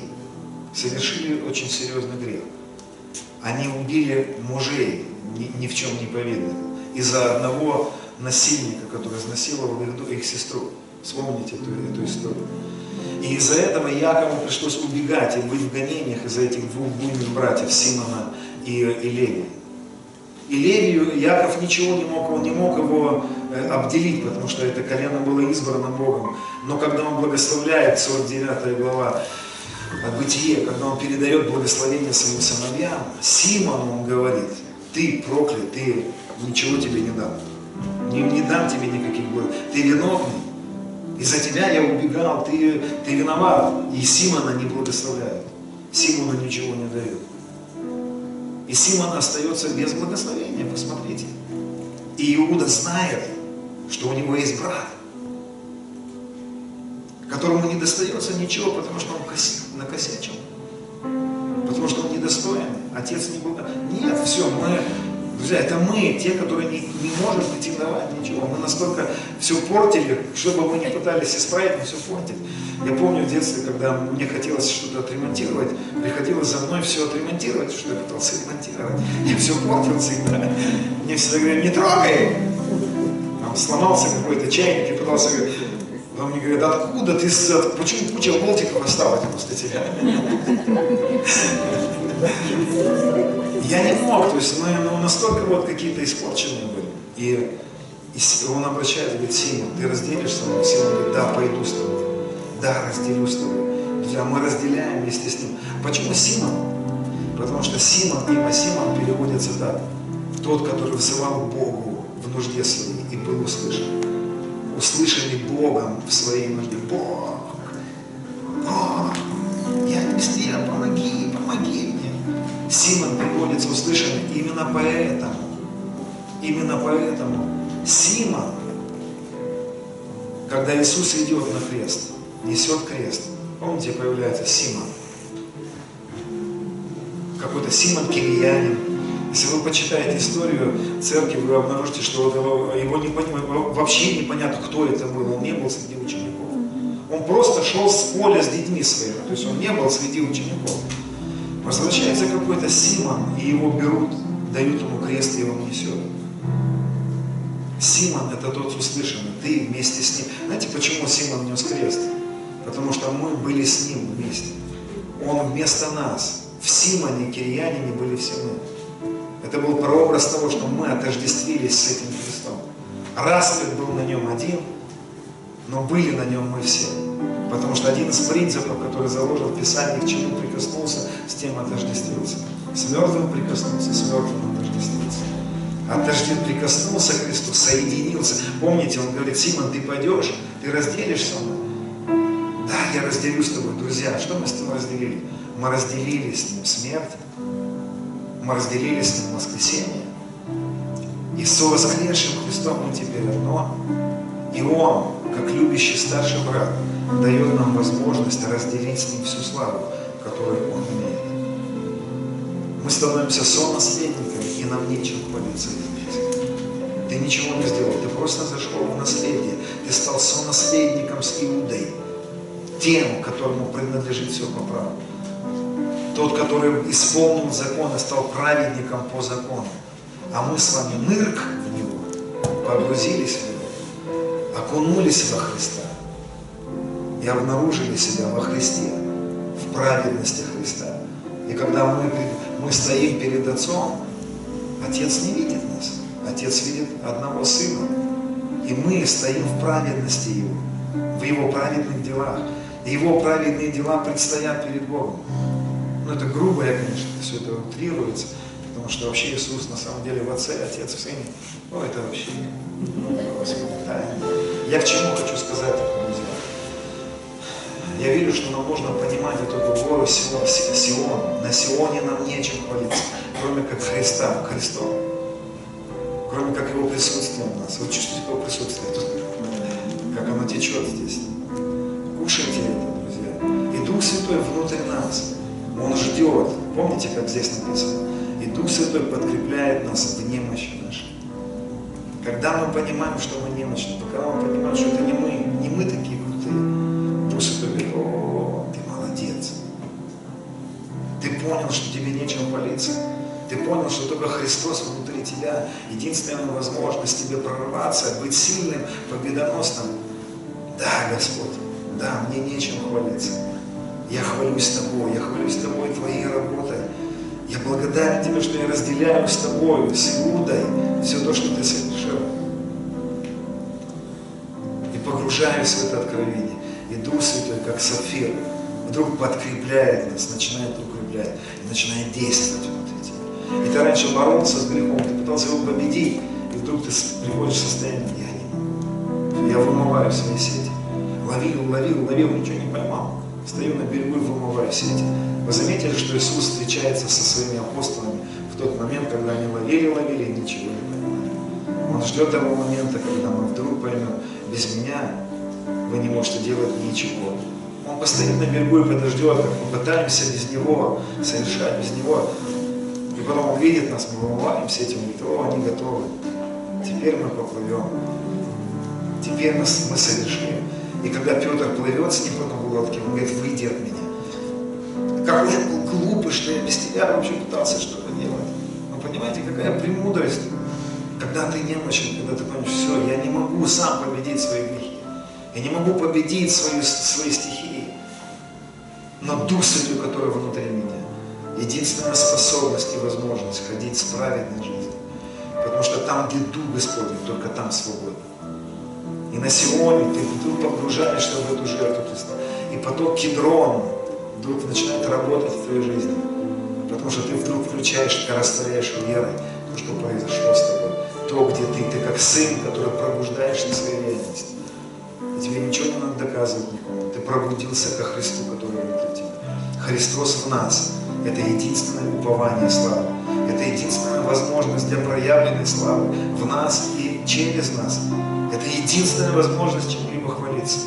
совершили очень серьезный грех. Они убили мужей, ни, ни в чем не повинных, из-за одного насильника, который изнасиловал их, сестру. Вспомните эту, эту историю. И из-за этого Якову пришлось убегать и быть в гонениях из-за этих двух буйных братьев, Симона и, и Левия. И Левию Яков ничего не мог, он не мог его э, обделить, потому что это колено было избрано Богом. Но когда он благословляет, 49 глава, от Бытие, когда он передает благословение своим сыновьям, Симону он говорит, ты проклят, ты ничего тебе не дам. Не, не дам тебе никаких благ. Ты виновный. Из-за тебя я убегал, ты, ты виноват. И Симона не благословляет. Симону ничего не дает. И Симон остается без благословения, посмотрите. И Иуда знает, что у него есть брат, которому не достается ничего, потому что он накосячил. Потому что он недостоин. Отец не был... Нет, все, мы Друзья, это мы, те, которые не, не можем претендовать ничего. Мы настолько все портили, что бы мы ни пытались исправить, мы все портили. Я помню в детстве, когда мне хотелось что-то отремонтировать, приходилось за мной все отремонтировать, что я пытался ремонтировать. Я все портил всегда. Мне всегда говорили, не трогай! Там сломался какой-то чайник, я пытался говорить, Потом мне говорят, откуда ты, почему куча болтиков осталась после тебя? Я не мог, то есть мы ну, настолько вот какие-то испорченные были. И, и он обращается, говорит, Симон, ты разделишь со мной? Симон говорит, да, пойду с тобой. Да, разделю с тобой. Друзья, мы разделяем вместе с ним. Почему Симон? Потому что Симон, имя Симон переводится так. Тот, который взывал Богу в нужде своей и был услышан. Услышанный Богом в своей нужде. Бог, Бог, Симон приводится услышанный именно поэтому. Именно поэтому Симон, когда Иисус идет на крест, несет крест, помните, появляется Симон. Какой-то Симон Кирьянин. Если вы почитаете историю церкви, вы обнаружите, что его не, вообще непонятно, кто это был. Он не был среди учеников. Он просто шел с поля с детьми своими. То есть он не был среди учеников. Возвращается какой-то Симон, и его берут, дают ему крест, и он несет. Симон это тот услышанный, ты вместе с ним. Знаете, почему Симон нес крест? Потому что мы были с ним вместе. Он вместо нас. В Симоне, Кирьянине были все мы. Это был прообраз того, что мы отождествились с этим крестом. Распят был на нем один, но были на нем мы все. Потому что один из принципов, который заложен в Писании, к чему прикоснулся, с тем отождествился. С мертвым прикоснулся, с мертвым отождествился. Отожден прикоснулся к Христу, соединился. Помните, он говорит, Симон, ты пойдешь, ты разделишь со мной. Да, я разделю с тобой, друзья. Что мы с тобой разделили? Мы разделили с ним смерть, мы разделили с ним воскресение. И с воскресшим Христом мы теперь одно. И Он, как любящий старший брат, дает нам возможность разделить с ним всю славу, которую Он имеет. Мы становимся сонаследниками, и нам нечем хвалиться здесь. Ты ничего не сделал, ты просто зашел в наследие. Ты стал сонаследником с Иудой, тем, которому принадлежит все по праву. Тот, который исполнил закон и стал праведником по закону. А мы с вами нырк в него, погрузились в него, окунулись во Христа и обнаружили себя во Христе, в праведности Христа. И когда мы, мы стоим перед Отцом, Отец не видит нас. Отец видит одного Сына. И мы стоим в праведности Его. в Его праведных делах. И Его праведные дела предстоят перед Богом. Ну это грубо, я, конечно, все это утрируется, потому что вообще Иисус на самом деле в Отце, Отец в Сыне. Ну это вообще тайна. Я к чему хочу сказать? Я верю, что нам нужно понимать эту гору Сион. На Сионе нам нечем хвалиться, кроме как Христа, Христом. Кроме как Его присутствия у нас. Вы чувствуете Его присутствие тут? Как оно течет здесь. Кушайте это, друзья. И Дух Святой внутрь нас. Он ждет. Помните, как здесь написано? И Дух Святой подкрепляет нас в немощи нашей. Когда мы понимаем, что мы немощны, когда мы понимаем, что это не мы, не мы такие что тебе нечем молиться. Ты понял, что только Христос внутри тебя единственная возможность тебе прорваться, быть сильным, победоносным. Да, Господь, да, мне нечем хвалиться. Я хвалюсь тобой, я хвалюсь тобой твоей работой. Я благодарен тебе, что я разделяю с тобой, с Иудой, все то, что ты совершил. И погружаюсь в это откровение. И Дух Святой, как сапфир, вдруг подкрепляет нас, начинает укреплять, и начинает действовать внутри тебя. И ты раньше боролся с грехом, ты пытался его победить, и вдруг ты приходишь в состояние, я не могу. Я вымываю свои сети. Ловил, ловил, ловил, ничего не поймал. Стою на берегу и вымываю сети. Вы заметили, что Иисус встречается со своими апостолами в тот момент, когда они ловили, ловили и ничего не понимали. Он ждет того момента, когда мы вдруг поймем, без меня вы не можете делать ничего. Он постоит на берегу и подождет, как мы пытаемся без Него совершать, без Него. И потом Он видит нас, мы вымываем сети, Он говорит, о, они готовы. Теперь мы поплывем. Теперь мы, мы совершим. И когда Петр плывет с потом в лодке, он говорит, выйди от меня. Какой я был глупый, что я без тебя вообще пытался что-то делать. Вы понимаете, какая премудрость, когда ты немощен, когда ты понимаешь, все, я не могу сам победить свои грехи. Я не могу победить свою, свои стихии. Но Дух Святой, который внутри меня, единственная способность и возможность ходить с праведной жизнью. Потому что там, где Дух Господень, только там свобода. И на Сионе ты вдруг погружаешься в эту жертву Христа. И поток кедрон вдруг начинает работать в твоей жизни. Потому что ты вдруг включаешь, ты растворяешь верой то, что произошло с тобой. То, где ты, ты как сын, который пробуждаешь на своей реальности. И тебе ничего не надо доказывать никому. Ты пробудился ко Христу, который внутри тебя. Христос в нас. Это единственное упование славы. Это единственная возможность для проявленной славы в нас и через нас. Это единственная возможность чем-либо хвалиться.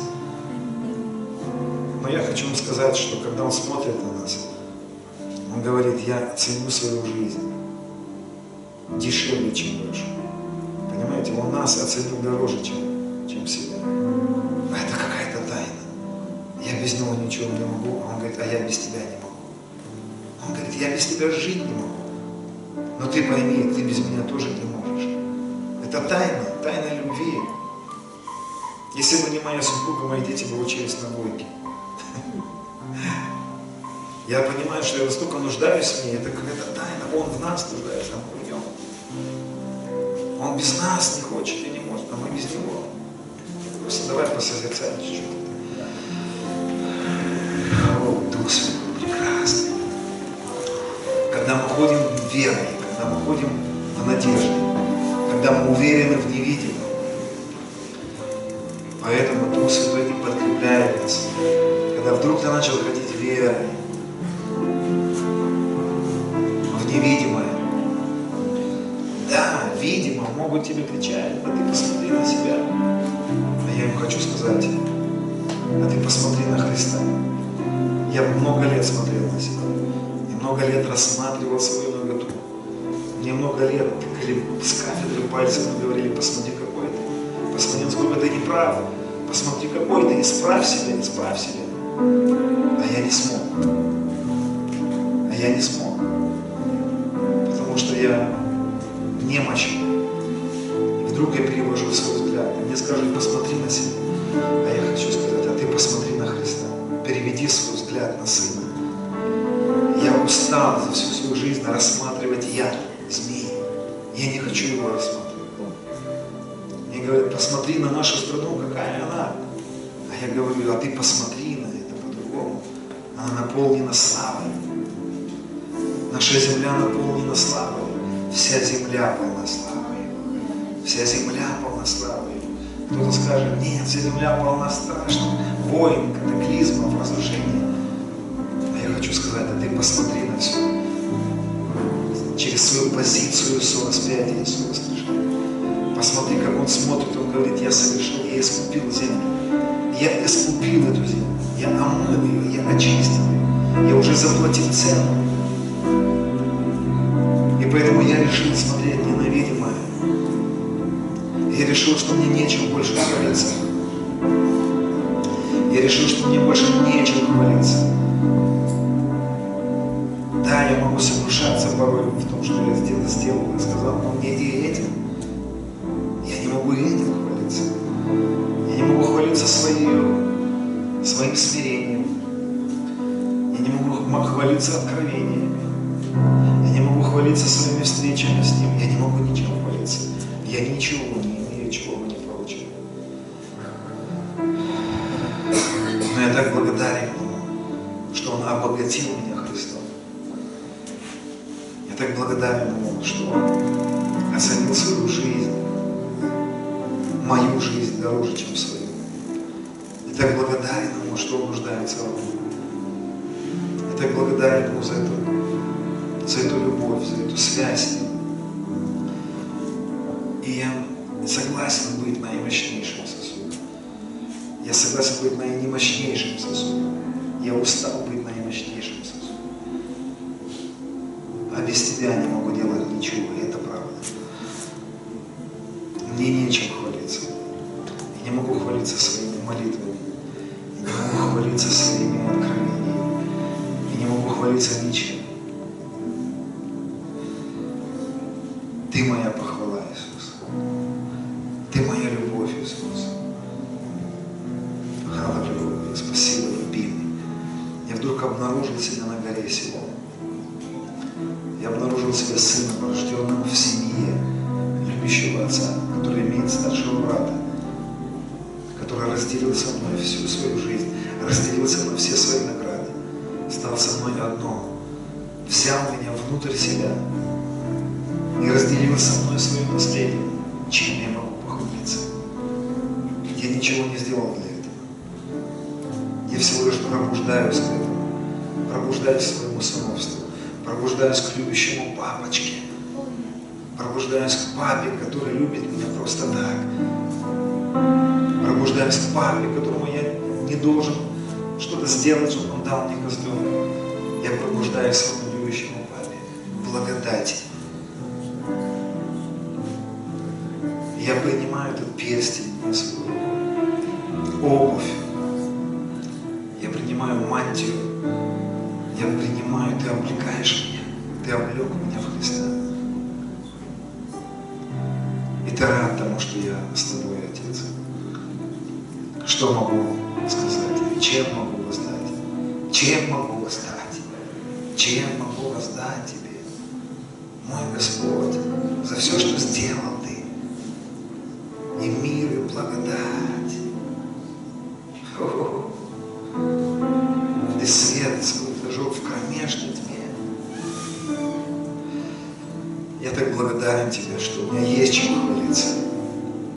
Но я хочу вам сказать, что когда Он смотрит на нас, Он говорит, я ценю свою жизнь дешевле, чем больше. Понимаете, Он нас оценил дороже, чем, чем себя. А это какая-то тайна. Я без Него ничего не могу. А Он говорит, а я без тебя не могу. Он говорит, я без тебя жить не могу. Но ты пойми, ты без меня тоже не можешь. Это тайна, тайна любви. Если бы не моя супруга, мои дети бы учились на бойке. Я понимаю, что я настолько нуждаюсь в ней, это какая-то тайна. Он в нас нуждается, а мы в нем. Он без нас не хочет и не может, а мы без него. Давай посозерцаем чуть-чуть. О, Дух Святой, прекрасный. Когда мы ходим верой, когда мы ходим в надежде, когда мы уверены в невидимом, Поэтому Дух Святой и подкрепляет нас. Когда вдруг ты начал ходить верой, Исправь себя, исправь себя. А я не смог. А я не смог. Потому что я немощен. И вдруг я перевожу свой взгляд. И мне скажут, посмотри на себя. А я хочу сказать, а ты посмотри на Христа. Переведи свой взгляд на Сына. Я устал за всю свою жизнь рассматривать я, змеи. Я не хочу его рассматривать. Мне говорят, посмотри на нашу страну, я говорю, а ты посмотри на это по-другому. Она наполнена славой. Наша земля наполнена славой. Вся земля полна славой. Вся земля полна славой. Кто-то скажет, нет, вся земля полна страшных войн, катаклизмов, разрушений. А я хочу сказать, а ты посмотри на все. Через свою позицию сораспятия Иисуса Христа. Посмотри, как Он смотрит, Он говорит, я совершил, я искупил землю. Я искупил эту землю. Я омыл ее, я очистил ее. Я уже заплатил цену. И поэтому я решил смотреть не на видимое. Я решил, что мне нечем больше хвалиться. Я решил, что мне больше нечем хвалиться. Да, я могу сокрушаться порой в том, что я сделал, сделал и сказал, но мне и этим. Хвалиться своим, смирением. Я не могу хвалиться откровениями. Я не могу хвалиться своими встречами с Ним. Я не могу ничем хвалиться. Я ничего не имею, чего бы не получил. Но я так благодарен Ему, что Он обогатил меня Христом. Я так благодарен Ему, что Он оценил свою жизнь, мою жизнь дороже, чем свою. Так благодарен Ему, что Он нуждается во мне. Я так благодарен Ему за эту, за эту любовь, за эту связь. И я согласен быть наимощнейшим сосудом. Я согласен быть наимощнейшим сосудом. Я устал быть наимощнейшим сосудом. А без тебя не могу делать Я не папе, который любит меня просто так, пробуждаюсь к папе, которому я не должен что-то сделать, чтобы он дал мне козленка. Я пробуждаюсь к